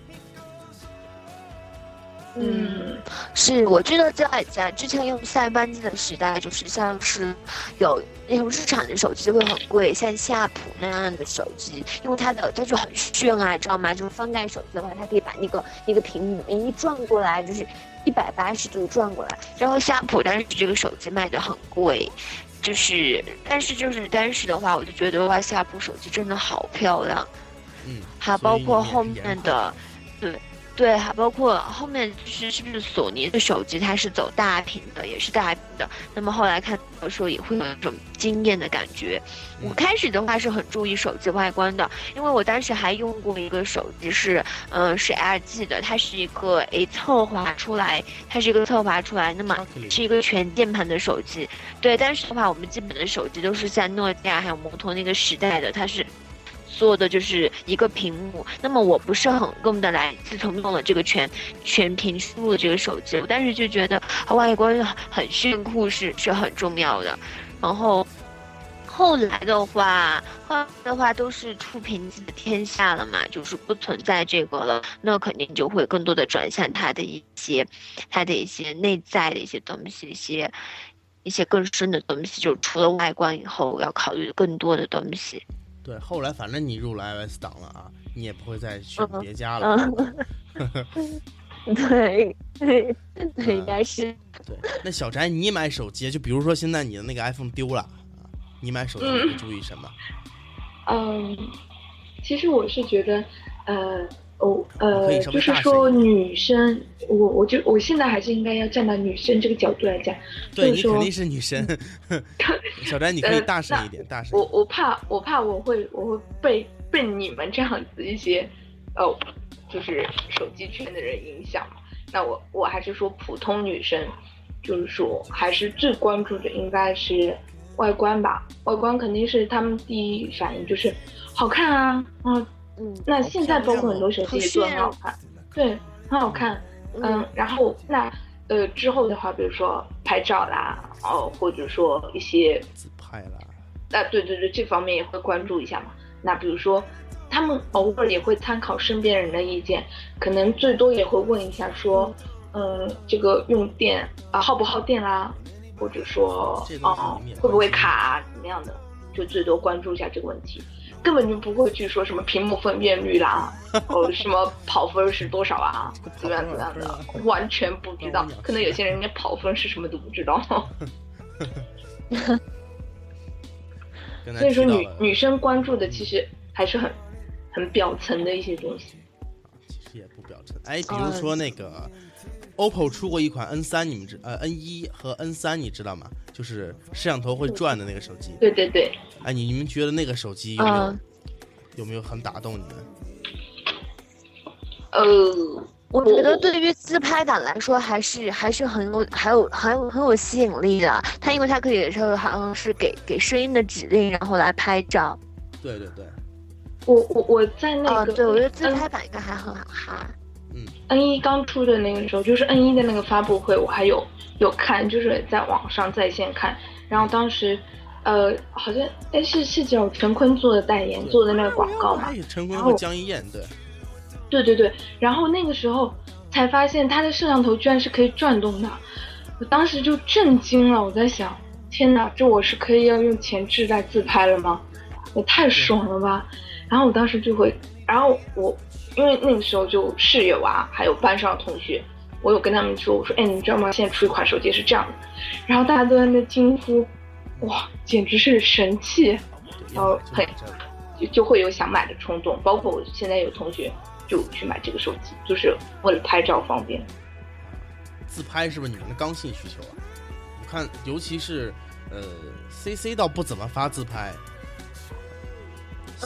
嗯，是，我记得在在之前用塞班机的时代，就是像是有那种日产的手机会很贵，像夏普那样的手机，因为它的它就很炫啊，知道吗？就是翻盖手机的话，它可以把那个那个屏幕一转过来，就是一百八十度转过来。然后夏普当时这个手机卖的很贵。就是，但是就是当时的话，我就觉得哇，夏普手机真的好漂亮，嗯，还包括后面的，对。对，还包括后面就是是不是索尼的手机，它是走大屏的，也是大屏的。那么后来看到时候也会有一种惊艳的感觉。我开始的话是很注意手机外观的，因为我当时还用过一个手机是，嗯，是 LG 的，它是一个诶侧滑出来，它是一个侧滑出来，那么是一个全键盘的手机。对，但是的话，我们基本的手机都是像诺基亚还有摩托那个时代的，它是。做的就是一个屏幕，那么我不是很用得来。自从用了这个全全屏输入的这个手机，我当时就觉得外观很炫酷是是很重要的。然后后来的话，后来的话都是触屏机的天下了嘛，就是不存在这个了，那肯定就会更多的转向它的一些它的一些内在的一些东西，一些一些更深的东西，就除了外观以后要考虑更多的东西。对，后来反正你入了 iOS 档了啊，你也不会再去别家了。(laughs) 对对对，应该是。对，那小翟，你买手机，就比如说现在你的那个 iPhone 丢了啊，你买手机会注意什么？嗯，其实我是觉得，呃。哦，呃，就是说女生，我我就我现在还是应该要站到女生这个角度来讲，对你肯定是女生。(laughs) 小詹，你可以大声一点，大声。我我怕我怕我会我会被被你们这样子一些，哦，就是手机圈的人影响嘛。那我我还是说普通女生，就是说还是最关注的应该是外观吧，外观肯定是他们第一反应就是好看啊，嗯。嗯，那现在包括很多手机也做很好看，对，很好看。嗯，然后那呃之后的话，比如说拍照啦，哦，或者说一些自拍啦，啊，对对对，这方面也会关注一下嘛。那比如说，他们偶尔也会参考身边人的意见，可能最多也会问一下说，嗯，这个用电啊耗不耗电啦，或者说哦会不会卡啊怎么样的，就最多关注一下这个问题。根本就不会去说什么屏幕分辨率啦，(laughs) 哦，什么跑分是多少啊，(laughs) 怎么样怎么样的，(laughs) 完全不知道。可能有些人连跑分是什么都不知道。所以说，女女生关注的其实还是很很表层的一些东西。其实也不表层。哎，比如说那个，OPPO 出过一款 N 三，你们知呃 N 一和 N 三，你知道吗？就是摄像头会转的那个手机。对对对。哎，你你们觉得那个手机有没有有没有很打动你们？呃，我觉得对于自拍党来说，还是还是很有还有很有很有吸引力的。它因为它可以是好像是给给声音的指令，然后来拍照。对对对。我我我在那个，对我觉得自拍版应该还很好看。嗯，N 一刚出的那个时候，就是 N 一的那个发布会，我还有有看，就是在网上在线看，然后当时。呃，好像哎是是叫陈坤做的代言做的那个广告嘛，陈坤和江一燕对，对对对，然后那个时候才发现他的摄像头居然是可以转动的，我当时就震惊了，我在想，天哪，这我是可以要用前置来自拍了吗？也太爽了吧！然后我当时就会，然后我因为那个时候就室友啊，还有班上的同学，我有跟他们说，我说哎，你知道吗？现在出一款手机是这样的，然后大家都在那惊呼。哇，简直是神器！然后很就就会有想买的冲动，包括我现在有同学就去买这个手机，就是为了拍照方便。自拍是不是你们的刚性需求啊？我看，尤其是呃，C C 倒不怎么发自拍，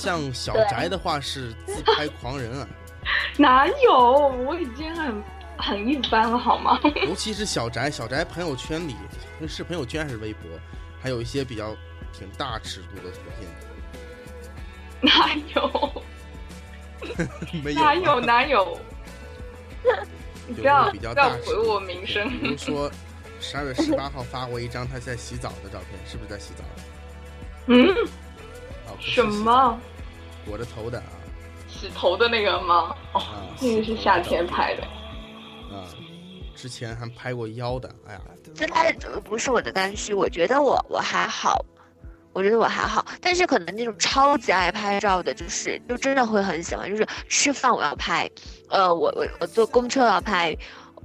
像小宅的话是自拍狂人啊。(laughs) 哪有？我已经很很一般了，好吗？(laughs) 尤其是小宅，小宅朋友圈里是朋友圈还是微博？还有一些比较挺大尺度的图片，(laughs) 哪有？没有？哪有？哪有？你不要不要毁我名声。比如说，十二月十八号发过一张他在洗澡的照片，是不是在洗澡？嗯？哦，什么？裹着头的啊？洗头的那个吗？哦，(laughs) 那个是夏天拍的。啊。之前还拍过腰的，哎呀，这拍不是我的刚需，我觉得我我还好，我觉得我还好，但是可能那种超级爱拍照的，就是就真的会很喜欢，就是吃饭我要拍，呃，我我我坐公车要拍，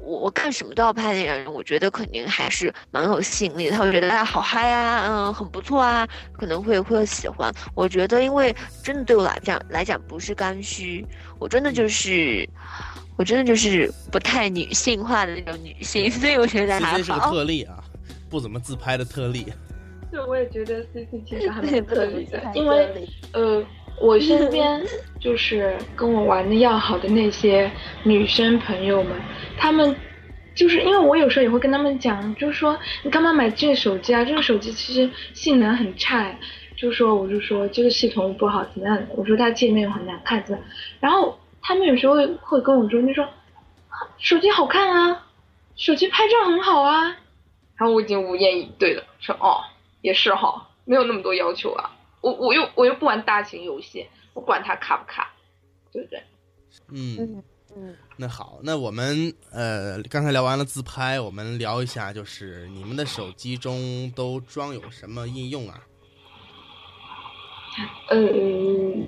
我我干什么都要拍那种人，我觉得肯定还是蛮有吸引力的，他会觉得哎好嗨啊，嗯，很不错啊，可能会会喜欢。我觉得因为真的对我来讲来讲不是刚需，我真的就是。我真的就是不太女性化的那种女性，所以我觉得还好。C C 是个特例啊，不怎么自拍的特例。对，我也觉得 C C 其实还蛮特例的，因为呃，我身边就是跟我玩的要好的那些女生朋友们，她们就是因为我有时候也会跟他们讲，就是说你干嘛买这个手机啊？这个手机其实性能很差，就说我就说这个系统不好怎么样？我说它界面很难看怎么？然后。他们有时候会会跟我说，就说手机好看啊，手机拍照很好啊，然后我已经无言以对了，说哦也是哈，没有那么多要求啊，我我又我又不玩大型游戏，我管它卡不卡，对不对？嗯嗯，那好，那我们呃刚才聊完了自拍，我们聊一下，就是你们的手机中都装有什么应用啊？嗯。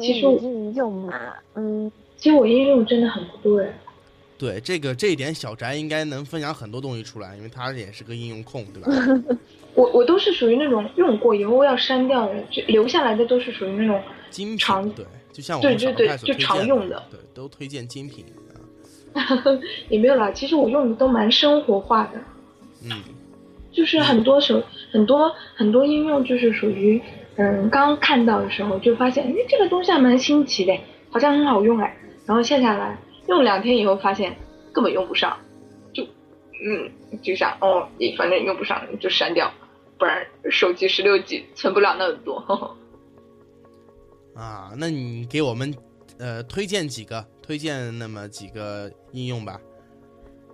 其实应用嘛，嗯，其实我应用真的很不多哎。对，这个这一点小宅应该能分享很多东西出来，因为他也是个应用控，对吧？(laughs) 我我都是属于那种用过以后要删掉的，就留下来的都是属于那种精品，对，就像我们对对对，就常用的，对，都推荐精品。(laughs) 也没有啦，其实我用的都蛮生活化的，嗯，就是很多手很多很多应用就是属于。嗯，刚看到的时候就发现，哎，这个东西还蛮新奇的，好像很好用哎。然后下下来用两天以后，发现根本用不上，就嗯，就想哦，你反正用不上就删掉，不然手机十六 G 存不了那么多。啊，那你给我们呃推荐几个，推荐那么几个应用吧。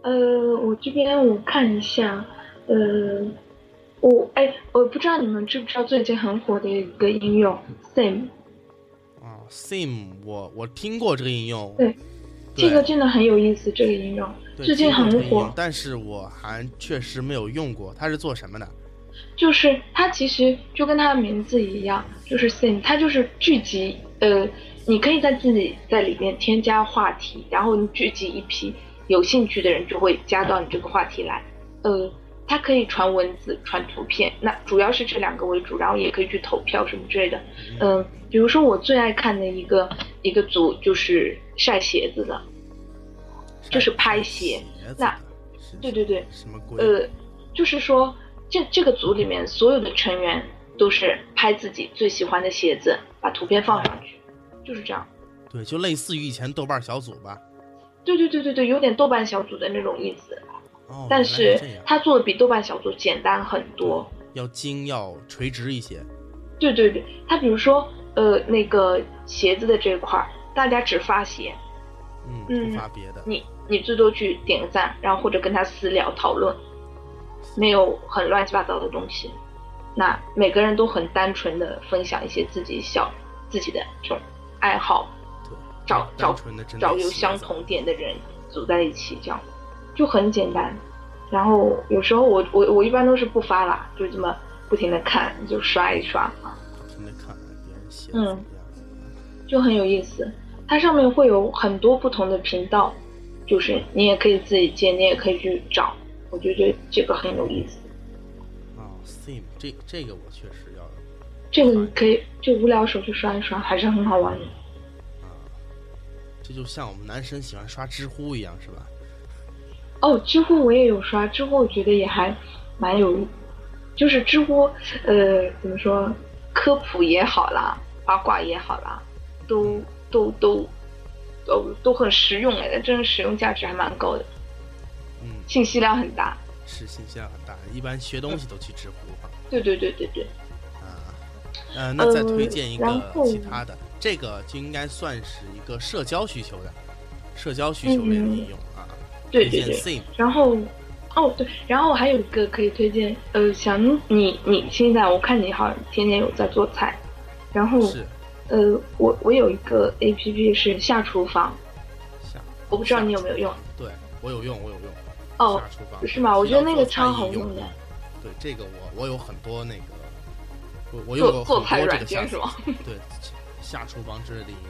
呃，我这边我看一下，呃，我哎，我不知道你们知不知道最近很火的一个应用 Sim。啊，Sim，我我听过这个应用。对，这个真的很有意思，这个应用最近很火，但是我还确实没有用过。它是做什么的？就是它其实就跟它的名字一样，就是 Sim，它就是聚集，呃，你可以在自己在里面添加话题，然后你聚集一批。有兴趣的人就会加到你这个话题来，呃，它可以传文字、传图片，那主要是这两个为主，然后也可以去投票什么之类的。嗯，比如说我最爱看的一个一个组就是晒鞋子的，就是拍鞋。那，对对对，什么呃，就是说这这个组里面所有的成员都是拍自己最喜欢的鞋子，把图片放上去，就是这样。对，就类似于以前豆瓣小组吧。对对对对对，有点豆瓣小组的那种意思，哦，但是他做的比豆瓣小组简单很多，要精要垂直一些。对对对，他比如说呃那个鞋子的这块儿，大家只发鞋，嗯，不发别的，你你最多去点个赞，然后或者跟他私聊讨论，没有很乱七八糟的东西，那每个人都很单纯的分享一些自己小自己的这种爱好。找找找有相同点的人组在一起，这样就很简单。然后有时候我我我一般都是不发啦，就这么不停的看，就刷一刷啊。不停的看别人写嗯，就很有意思。它上面会有很多不同的频道，就是你也可以自己建，你也可以去找。我觉得这个很有意思。啊，Sim，这这个我确实要。这个可以就无聊时候去刷一刷，还是很好玩的。这就像我们男生喜欢刷知乎一样，是吧？哦，知乎我也有刷，知乎我觉得也还蛮有，就是知乎，呃，怎么说，科普也好啦，八卦也好啦，都都都都都很实用哎，真的使用价值还蛮高的。嗯，信息量很大。是信息量很大，一般学东西都去知乎哈。对对对对对。啊，呃，那再推荐一个其他的。这个就应该算是一个社交需求的，社交需求类的应用啊。对对对。然后，哦对，然后我还有一个可以推荐，呃，想你你现在我看你好像天天有在做菜，然后是，呃，我我有一个 A P P 是下厨房，下，我不知道你有没有用。对我有用，我有用。哦，是吗？我觉得那个超好用的。对这个我我有很多那个，我我有做菜软件是吗？对。下厨房之类的应用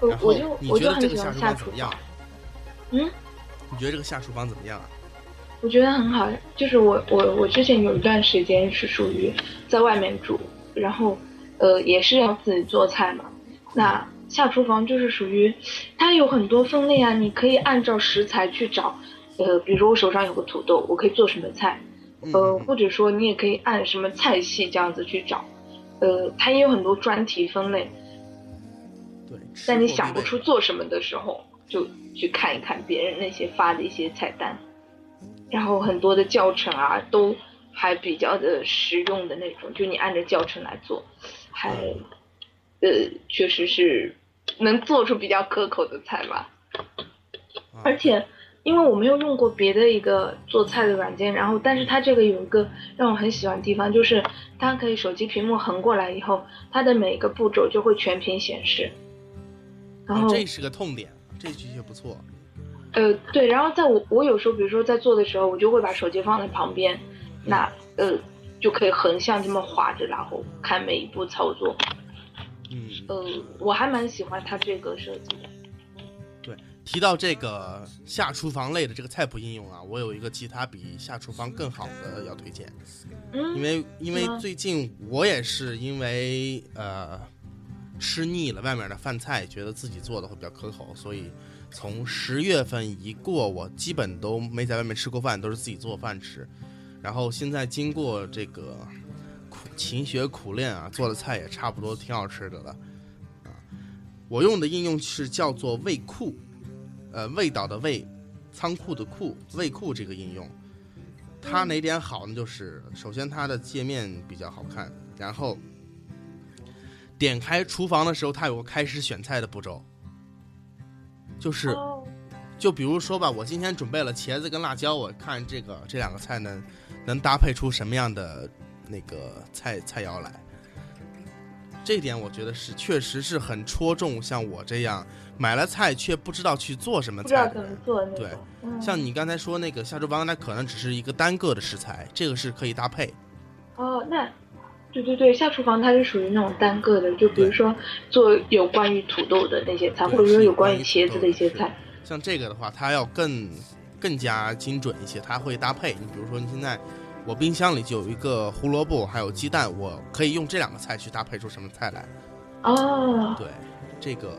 就你觉得这个下厨房怎么样？嗯？你觉得这个下厨房怎么样啊？我觉得很好，就是我我我之前有一段时间是属于在外面住，然后呃也是要自己做菜嘛。那下厨房就是属于它有很多分类啊，你可以按照食材去找，呃，比如说我手上有个土豆，我可以做什么菜？呃，或者说你也可以按什么菜系这样子去找。呃，它也有很多专题分类，对，在你想不出做什么的时候，就去看一看别人那些发的一些菜单，然后很多的教程啊，都还比较的实用的那种，就你按着教程来做，还，呃，确实是能做出比较可口的菜吧，而且。因为我没有用过别的一个做菜的软件，然后但是它这个有一个让我很喜欢的地方，就是它可以手机屏幕横过来以后，它的每个步骤就会全屏显示。然后这是个痛点，这的确不错。呃，对，然后在我我有时候比如说在做的时候，我就会把手机放在旁边，那呃就可以横向这么划着，然后看每一步操作。嗯。呃，我还蛮喜欢它这个设计的。对提到这个下厨房类的这个菜谱应用啊，我有一个其他比下厨房更好的要推荐，嗯因为因为最近我也是因为呃吃腻了外面的饭菜，觉得自己做的会比较可口，所以从十月份一过，我基本都没在外面吃过饭，都是自己做饭吃。然后现在经过这个苦勤学苦练啊，做的菜也差不多挺好吃的了啊。我用的应用是叫做味库。呃，味道的味，仓库的库，味库这个应用，它哪点好呢？就是首先它的界面比较好看，然后点开厨房的时候，它有个开始选菜的步骤，就是哦就比如说吧，我今天准备了茄子跟辣椒，我看这个这两个菜能能搭配出什么样的那个菜菜肴来。这点我觉得是确实是很戳中像我这样买了菜却不知道去做什么不知道。怎么做对。嗯像你刚才说那个下厨房，它可能只是一个单个的食材，这个是可以搭配。哦，那对对对，下厨房它是属于那种单个的，就比如说做有关于土豆的那些菜，或者说有关于茄子的一些菜。像这个的话，它要更更加精准一些，它会搭配。你比如说，你现在我冰箱里就有一个胡萝卜，还有鸡蛋，我可以用这两个菜去搭配出什么菜来。哦，对，这个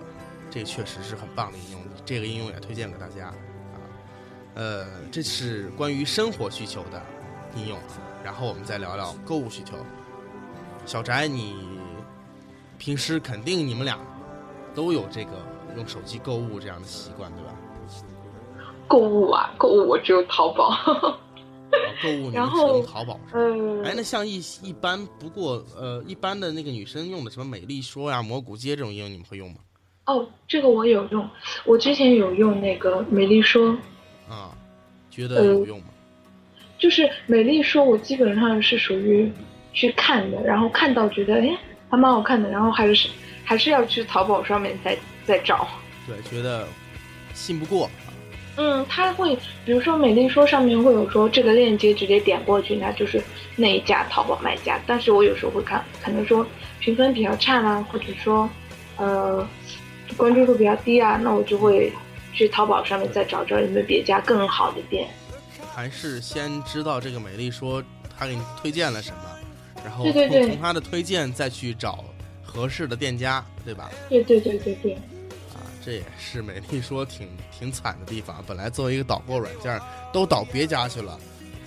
这个确实是很棒的应用，这个应用也推荐给大家啊。呃，这是关于生活需求的应用，然后我们再聊聊购物需求。小翟，你平时肯定你们俩都有这个用手机购物这样的习惯，对吧？购物啊，购物我只有淘宝。啊购物你们用淘宝？嗯，哎，那像一一般不过呃一般的那个女生用的什么美丽说呀、蘑菇街这种应用，你们会用吗？哦，这个我有用，我之前有用那个美丽说，啊，觉得有用吗？就是美丽说，我基本上是属于去看的，然后看到觉得哎还蛮好看的，然后还是还是要去淘宝上面再再找。对，觉得信不过。嗯，他会，比如说美丽说上面会有说这个链接直接点过去，那就是那一家淘宝卖家。但是我有时候会看，可能说评分比较差啦，或者说，呃，关注度比较低啊，那我就会去淘宝上面再找找有没有别家更好的店。还是先知道这个美丽说他给你推荐了什么，然后对对对从从他的推荐再去找合适的店家，对吧？对对对对对，啊，这也是美丽说挺挺惨的地方。本来作为一个导购软件，都导别家去了。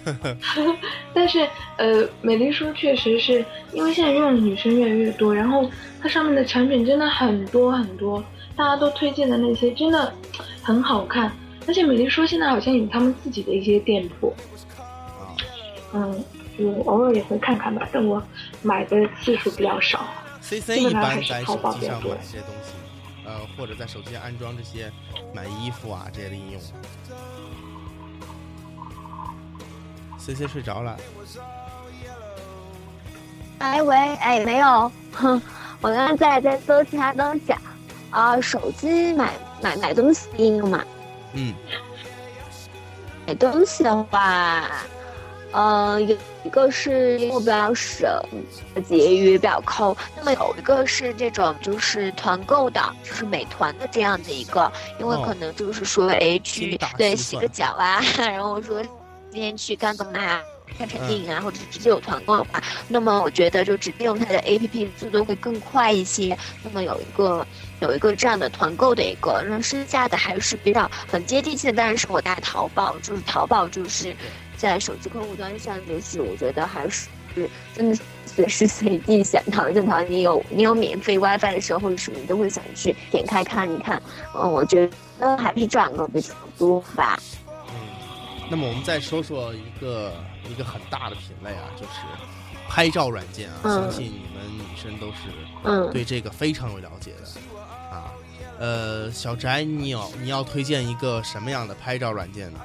(laughs) 但是呃，美丽说确实是因为现在用的女生越来越多，然后它上面的产品真的很多很多，大家都推荐的那些真的很好看，而且美丽说现在好像有他们自己的一些店铺，啊，嗯，就偶尔也会看看吧，但我买的次数比较少。C 基 C 本一般是淘在手机宝比较多上买这些东西，呃，或者在手机上安装这些买衣服啊这些的应用。C C 睡着了，哎喂，哎没有，哼，我刚刚在在搜其他东西啊，啊，手机买买买东西应用嘛，嗯，买东西的话，呃，有一个是因为我比较省，节约比较抠，那么有一个是这种就是团购的，就是美团的这样的一个，因为哦可能就是说哎精去对洗个脚啊，(laughs) 然后说今天去干个嘛啊。看场电影啊，或者直接有团购的话，那么我觉得就直接用它的 APP 速度会更快一些。那么有一个有一个这样的团购的一个，那剩下的还是比较很接地气的。当然是我在淘宝，就是淘宝就是在手机客户端上，就是我觉得还是真的随时随地想淘就淘。你有你有免费 WiFi 的时候或者什么，你都会想去点开看一看。嗯，我觉得还是这样的比较多吧。嗯，那么我们再说说一个一个很大的品类啊，就是拍照软件啊，嗯相信你们女生都是嗯，对这个非常有了解的啊。呃，小翟，你有你要推荐一个什么样的拍照软件呢？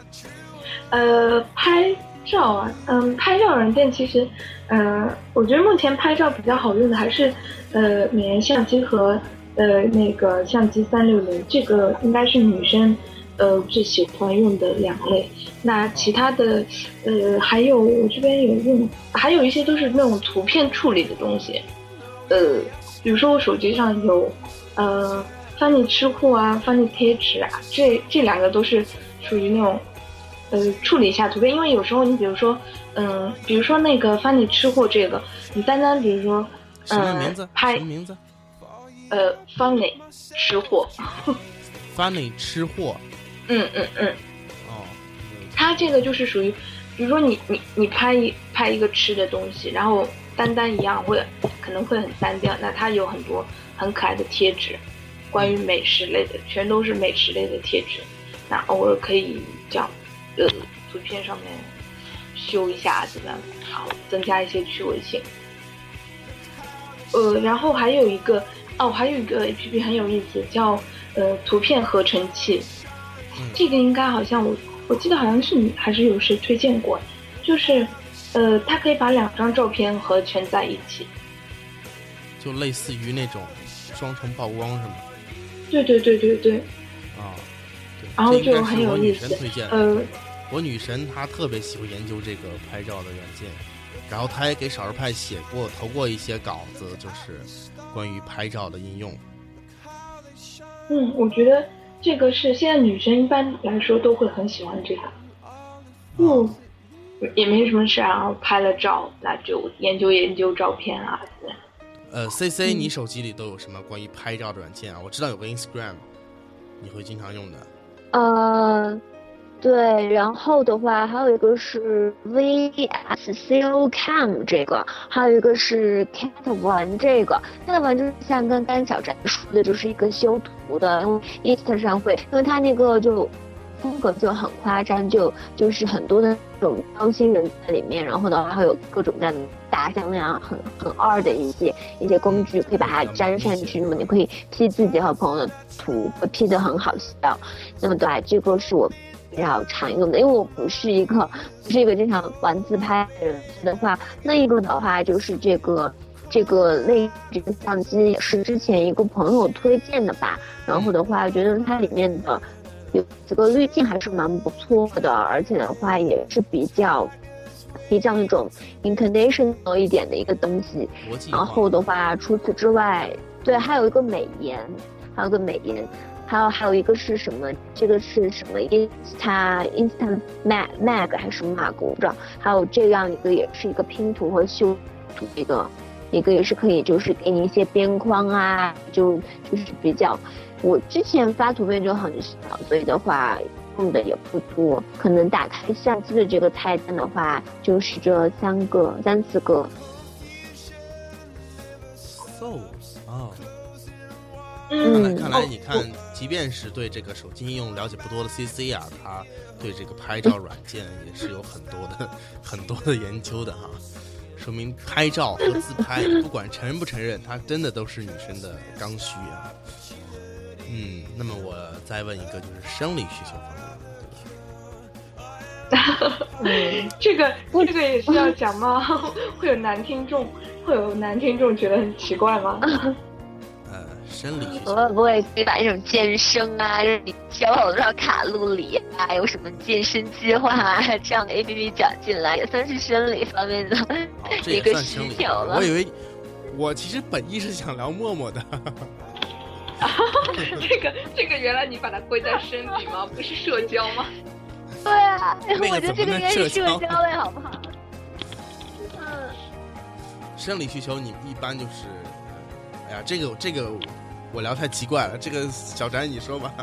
呃，拍照啊，嗯，拍照软件其实，呃，我觉得目前拍照比较好用的还是呃美颜相机和呃那个相机三六零，这个应该是女生呃最喜欢用的两类。那其他的呃还有我这边有用，还有一些都是那种图片处理的东西，呃，比如说我手机上有呃翻你吃货啊、翻你贴纸啊，这这两个都是属于那种。呃，处理一下图片，因为有时候你比如说，嗯、比如说那个翻你吃货这个，你单单比如说，什么名字？呃、拍什么名字呃翻你吃货？(laughs) Funny 吃货嗯嗯嗯，哦，它这个就是属于，比如说你你你拍一拍一个吃的东西，然后单单一样会可能会很单调，那它有很多很可爱的贴纸，关于美食类的，全都是美食类的贴纸，那偶尔可以这样，呃，图片上面修一下怎么样，然后增加一些趣味性。呃，然后还有一个哦，还有一个 A P P 很有意思，叫呃图片合成器。嗯这个应该好像我我记得好像是你还是有谁推荐过，就是呃它可以把两张照片合成在一起。就类似于那种双重曝光是吗？对对对对对，啊，对，然后就很有意思。呃我女神她特别喜欢研究这个拍照的软件，然后她也给少儿派写过、投过一些稿子，就是关于拍照的应用。嗯，我觉得这个是现在女生一般来说都会很喜欢这个。嗯，也没什么事啊，然后拍了照，那就研究研究照片啊。呃，C C，嗯你手机里都有什么关于拍照的软件啊？我知道有个 Instagram，你会经常用的。呃，对，然后的话还有一个是 VSCO Cam 这个，还有一个是 Cat One 这个。Cat One 就是像刚刚小翟说的，就是一个修图的，因为 Insta 上会，因为它那个就风格就很夸张，就就是很多的那种高星人在里面，然后的话还有各种各样的大像那样很很二的一些一些工具，可以把它粘上去，那么你可以 P 自己和朋友的图，P 的很好笑。那么对，这个是我较常用的，因为我不是一个不是一个经常玩自拍的人的话，那一个的话就是这个这个类这个相机也是之前一个朋友推荐的吧，然后的话觉得它里面的有这个滤镜还是蛮不错的，而且的话也是比较比较那种 international 一点的一个东西。然后的话，除此之外，对，还有一个美颜，还有个美颜，还有还有一个是什么？这个是什么？Insta Insta Mag Mag 还是 Mag 我不知道。还有这样一个也是一个拼图和修图的一个，一个也是可以就是给你一些边框啊，就就是比较。我之前发图片就很少，所以的话用的也不多。可能打开相机的这个菜单的话，就是这三个、三四个。So 哦，嗯看来看来哦你看，即便是对这个手机应用了解不多的 CC 啊，他对这个拍照软件也是有很多的 (laughs) 很多的研究的哈。说明拍照和自拍，不管承认不承认，它真的都是女生的刚需啊。嗯，那么我再问一个，就是生理需求方面，对 (laughs) 吧？这个这个也是要讲吗？(laughs) 会有男听众会有男听众觉得很奇怪吗？呃，生理需求，会不会可以把这种健身啊，让你消耗多少卡路里啊，有什么健身计划啊这样的 A P P 讲进来，也算是生理方面的一个需求了我以为我其实本意是想聊陌陌的。(laughs) 这个这个原来你把它归在生理吗？不是社交吗？(laughs) 对啊，我觉得这个应该是社交类，好不好？嗯，生理需求，你一般就是，这个这个我聊太奇怪了。这个小翟你说吧。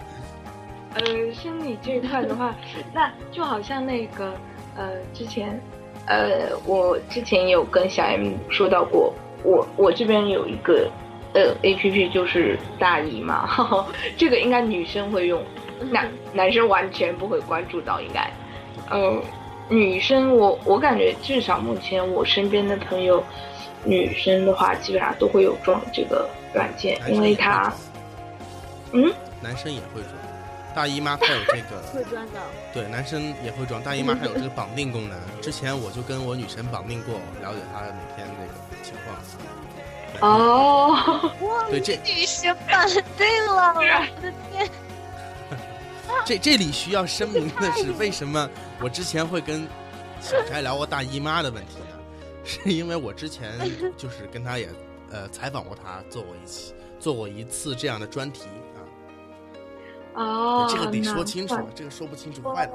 呃，生理这一块的话，那就好像那个呃，之前呃，我之前有跟小 M 说到过，我我这边有一个呃 A P P 就是大姨妈，哈哈，这个应该女生会用，男 (laughs) 男生完全不会关注到，应该，呃，女生我我感觉至少目前我身边的朋友，女生的话基本上都会有装这个软件，因为它，嗯。男生也会装，大姨妈它有这个，会装的。对，男生也会装。大姨妈还有这个绑定功能。之前我就跟我女神绑定过，了解她每天这个情况。哦，哇，对这女神绑定了，我的天！(laughs) 这这里需要声明的是，为什么我之前会跟小柴聊过大姨妈的问题呢？是因为我之前 (laughs) 就是跟他也呃采访过他，做过一期做过一次这样的专题啊。哦，这个得说清楚，这个说不清楚坏了。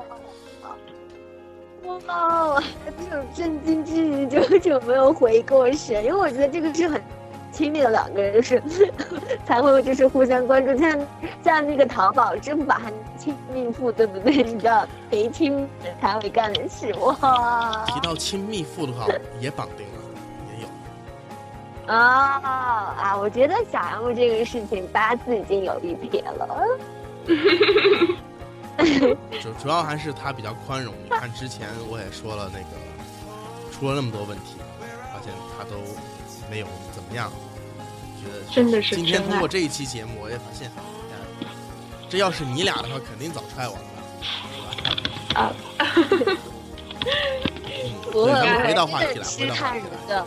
哇，这种震惊之余就久没有回过神，因为我觉得这个是很亲密的两个人，是 (laughs) 才会就是互相关注，像像那个淘宝、支付宝还亲密付，对不对？你知道谁亲密才会干的事，哇！提到亲密付的话，也绑定了，也有。啊啊！我觉得小 M 这个事情八字已经有一撇了。(laughs) 主主要还是他比较宽容。你看之前我也说了，那个出了那么多问题，发现他都没有怎么样，觉得真的是今天通过这一期节目，我也发现，呃这要是你俩的话，肯定早踹我了，对吧？啊，嗯，不回到不话题来，回到话题来。的，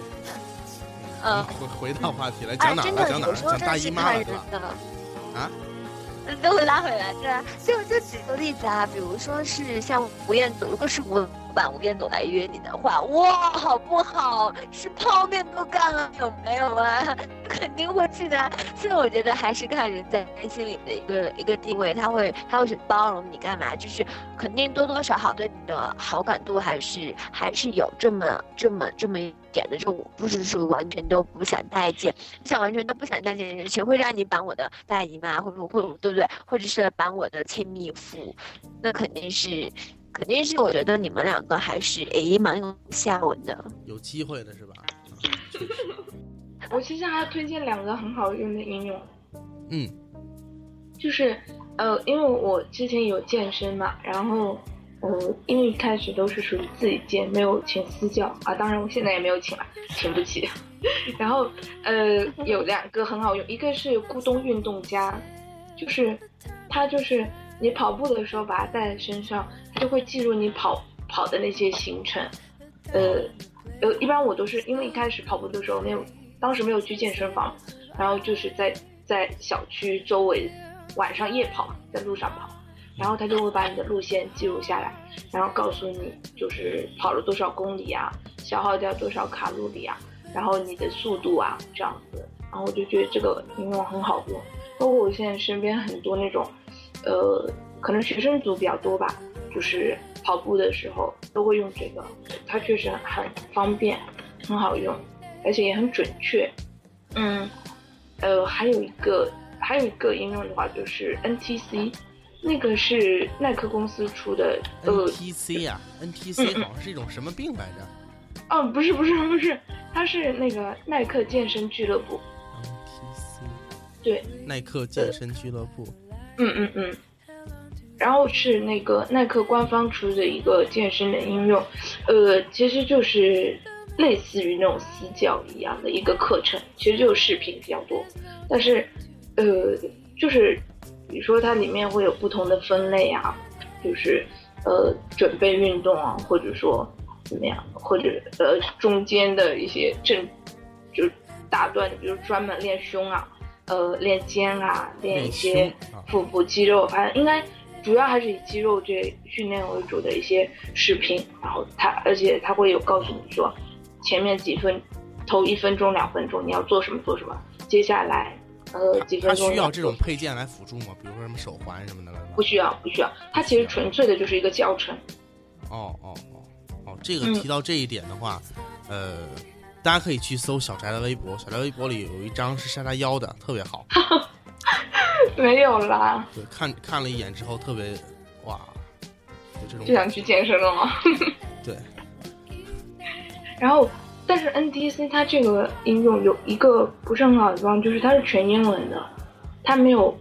嗯。回回到话题来，哎，讲哪儿了？讲哪儿了？讲大姨妈了是吧？啊？嗯都会拉回来，对啊，就就举个例子啊，比如说是像吴彦祖，如果是吴版吴彦祖来约你的话，哇，好不好？是泡面都干了，有没有啊？(laughs) 肯定会去的。所以我觉得还是看人在心里的一个一个定位，他会他会去包容你干嘛？就是肯定多多少少对你的好感度还是还是有这么这么这么一点的，就不是说完全都不想待见，不想完全都不想待见的人，谁会让你绑我的大姨妈，或者或者对不对？或者是绑我的亲密妇，那肯定是，肯定是我觉得你们两个还是诶蛮有下文的。有机会的是吧？(laughs) 我其实还要推荐两个很好用的应用，嗯就是呃，因为我之前有健身嘛，然后呃，因为一开始都是属于自己健，没有请私教啊，当然我现在也没有请了，请不起。(laughs) 然后呃，有两个很好用，一个是咕咚运动家，就是它就是你跑步的时候把它带在身上，它就会记录你跑跑的那些行程。呃呃，一般我都是因为一开始跑步的时候没有，当时没有去健身房，然后就是在在小区周围晚上夜跑，在路上跑，然后他就会把你的路线记录下来，然后告诉你就是跑了多少公里啊，消耗掉多少卡路里啊，然后你的速度啊这样子，然后我就觉得这个应用很好用，包括我现在身边很多那种，呃，可能学生族比较多吧，就是跑步的时候都会用这个，它确实很方便，很好用，而且也很准确。嗯，呃，还有一个还有一个应用的话就是 NTC，那个是耐克公司出的，呃，，NTC 啊，NTC 好像是一种什么病来着哦，不是不是不是，它是那个耐克健身俱乐部，？NTC，对，耐克健身俱乐部。嗯嗯嗯，然后是那个耐克官方出的一个健身的应用，呃，其实就是类似于那种私教一样的一个课程，其实就是视频比较多，但是呃，就是比如说它里面会有不同的分类啊，就是呃准备运动啊，或者说怎么样，或者呃中间的一些正就打断，比如专门练胸啊。呃，练肩啊，练一些腹部肌肉，反正应该主要还是以肌肉这训练为主的一些视频。然后他，而且他会有告诉你说，前面几分，头一分钟、两分钟你要做什么做什么，接下来呃几分钟需要这种配件来辅助吗？比如说什么手环什么的了？不需要不需要，它其实纯粹的就是一个教程。哦哦哦哦，这个嗯提到这一点的话，呃，大家可以去搜小宅的微博，小宅微博里有一张是晒他腰的，特别好。(laughs) 没有啦，对，看看了一眼之后，特别哇，有这种就想去健身了吗？对，(laughs) 然后，但是 NDC 它这个应用有一个不是很好的地方，就是它是全英文的，它没有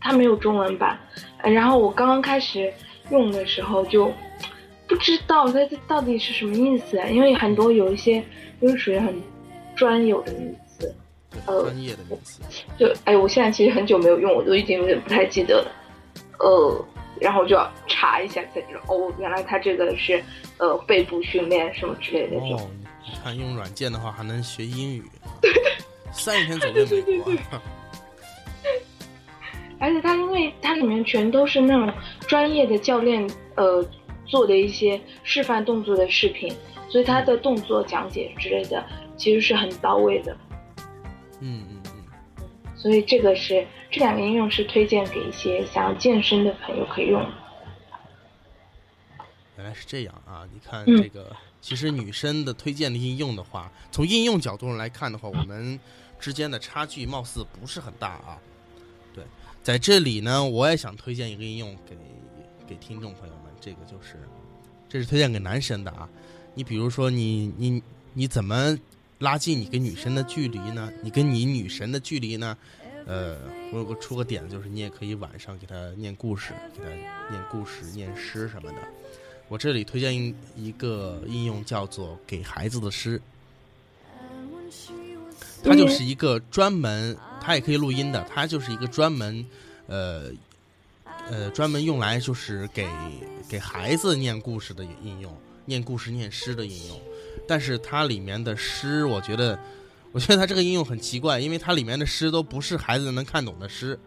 它没有中文版。呃然后我刚刚开始用的时候就不知道它这到底是什么意思，啊因为很多有一些都是属于很专有的名词。呃专业的名词。就哎，我现在其实很久没有用，我都已经有点不太记得了。呃，然后就要查一下才知道，哦，原来它这个是呃背部训练什么之类的这种。哦，你看用软件的话还能学英语，(laughs) 三十天走遍美国。而且它因为它里面全都是那种专业的教练呃做的一些示范动作的视频，所以他的动作讲解之类的其实是很到位的。嗯嗯嗯，所以这个是这两个应用是推荐给一些想要健身的朋友可以用的。原来是这样啊！你看嗯这个，其实女生的推荐的应用的话，从应用角度上来看的话，我们之间的差距貌似不是很大啊。对，在这里呢，我也想推荐一个应用给给听众朋友们，这个就是，这是推荐给男生的啊。你比如说你你你怎么拉近你跟女生的距离呢？你跟你女神的距离呢？呃，我有个出个点，就是你也可以晚上给她念故事，给她念故事、念诗什么的。我这里推荐一一个应用叫做“给孩子的诗”。它就是一个专门，它也可以录音的，它就是一个专门，呃，呃，专门用来就是给给孩子念故事的应用，念故事、念诗的应用。但是它里面的诗，我觉得，我觉得它这个应用很奇怪，因为它里面的诗都不是孩子能看懂的诗。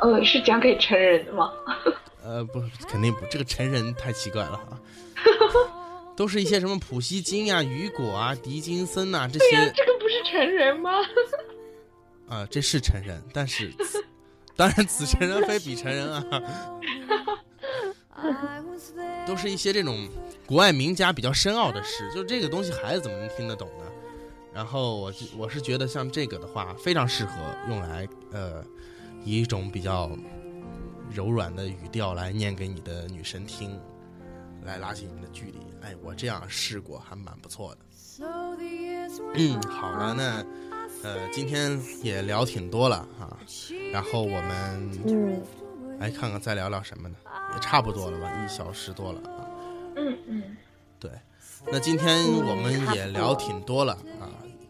呃，是讲给成人的吗？呃，不，肯定不，这个成人太奇怪了哈。(laughs) 都是一些什么普希金呀、雨果啊、狄金森啊这些。这个不是成人吗？啊，这是成人，但是当然此成人非彼成人啊。(laughs) (laughs) 都是一些这种国外名家比较深奥的诗，(laughs) 就这个东西孩子怎么能听得懂呢？然后我我是觉得像这个的话，非常适合用来呃，以一种比较柔软的语调来念给你的女神听，来拉近你们的距离。哎，我这样试过，还蛮不错的。嗯，好了，那呃，今天也聊挺多了哈，然后我们嗯，来看看再聊聊什么呢？也差不多了吧，一小时多了啊。嗯嗯，对，那今天我们也聊挺多了啊，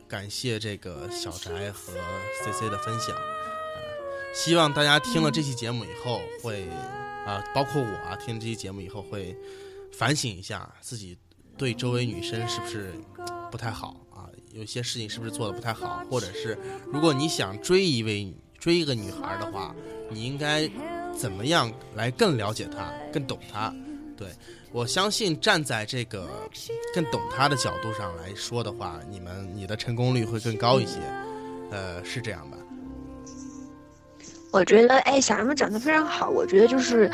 感谢这个小宅和 C C 的分享，啊，希望大家听了这期节目以后会啊，包括我啊，听这期节目以后会反省一下自己对周围女生是不是不太好啊，有些事情是不是做的不太好，或者是如果你想追一位追一个女孩的话，你应该怎么样来更了解他，更懂他？对我相信，站在这个更懂他的角度上来说的话，你们你的成功率会更高一些。呃，是这样吧？我觉得，哎，小人们讲的非常好。我觉得就是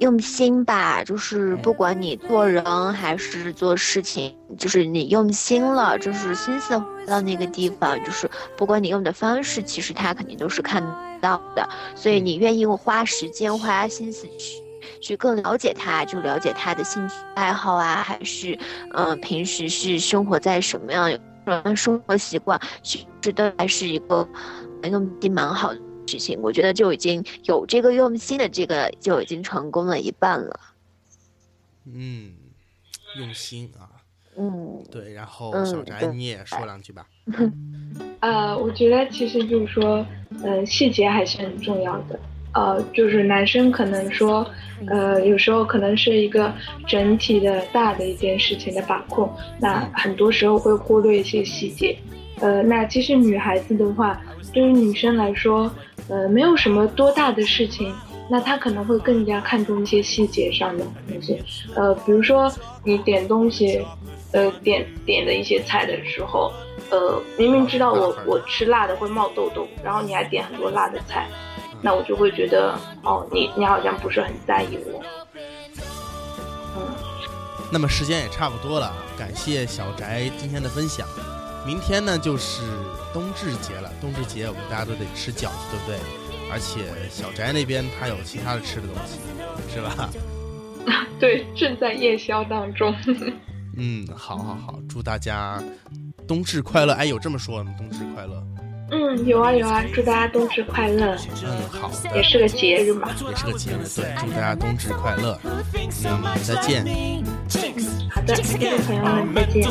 用心吧，就是不管你做人还是做事情，就是你用心了，就是心思到那个地方，就是不管你用的方式，其实他肯定都是看到的。所以你愿意花时间、花心思去去更了解他，就了解他的兴趣爱好啊，还是嗯、呃平时是生活在什么样的生活习惯，其实都还是一个用心蛮好的。事情，我觉得就已经有这个用心的这个就已经成功了一半了。嗯，用心啊，嗯，对。然后嗯小翟对你也说两句吧。(laughs) 呃，我觉得其实就是说，呃，细节还是很重要的。呃，就是男生可能说，呃，有时候可能是一个整体的大的一件事情的把控，那很多时候会忽略一些细节。呃，那其实女孩子的话，对于女生来说，呃，没有什么多大的事情，那她可能会更加看重一些细节上的东西。呃，比如说你点东西，呃，点点的一些菜的时候，呃，明明知道我我吃辣的会冒痘痘，然后你还点很多辣的菜，那我就会觉得，哦，你你好像不是很在意我。嗯，那么时间也差不多了，感谢小宅今天的分享。明天呢就是冬至节了，冬至节我们大家都得吃饺子，对不对？而且小宅那边他有其他的吃的东西，是吧？(laughs) 对，正在夜宵当中。嗯，好好好，祝大家冬至快乐！哎，有这么说的吗？冬至快乐。嗯，有啊有啊，祝大家冬至快乐，嗯，好的，也是个节日嘛。也是个节日，对，祝大家冬至快乐。嗯，再见。好的，听众朋友们再见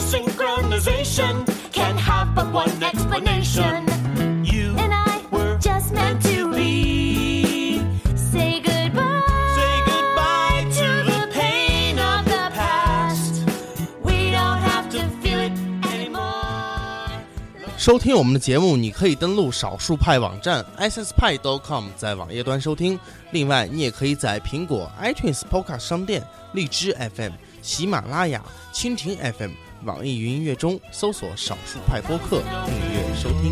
收听我们的节目，你可以登录少数派网站 sspai.com，在网页端收听。另外，你也可以在苹果 iTunes Podcast 商店、荔枝 FM、喜马拉雅、蜻蜓 FM、网易云音乐中搜索“少数派播客”，订阅收听。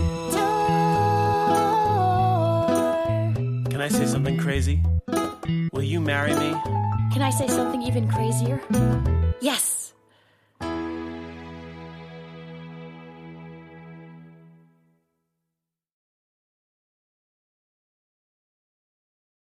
Can I say something crazy? Will you marry me? Can I say something even crazier?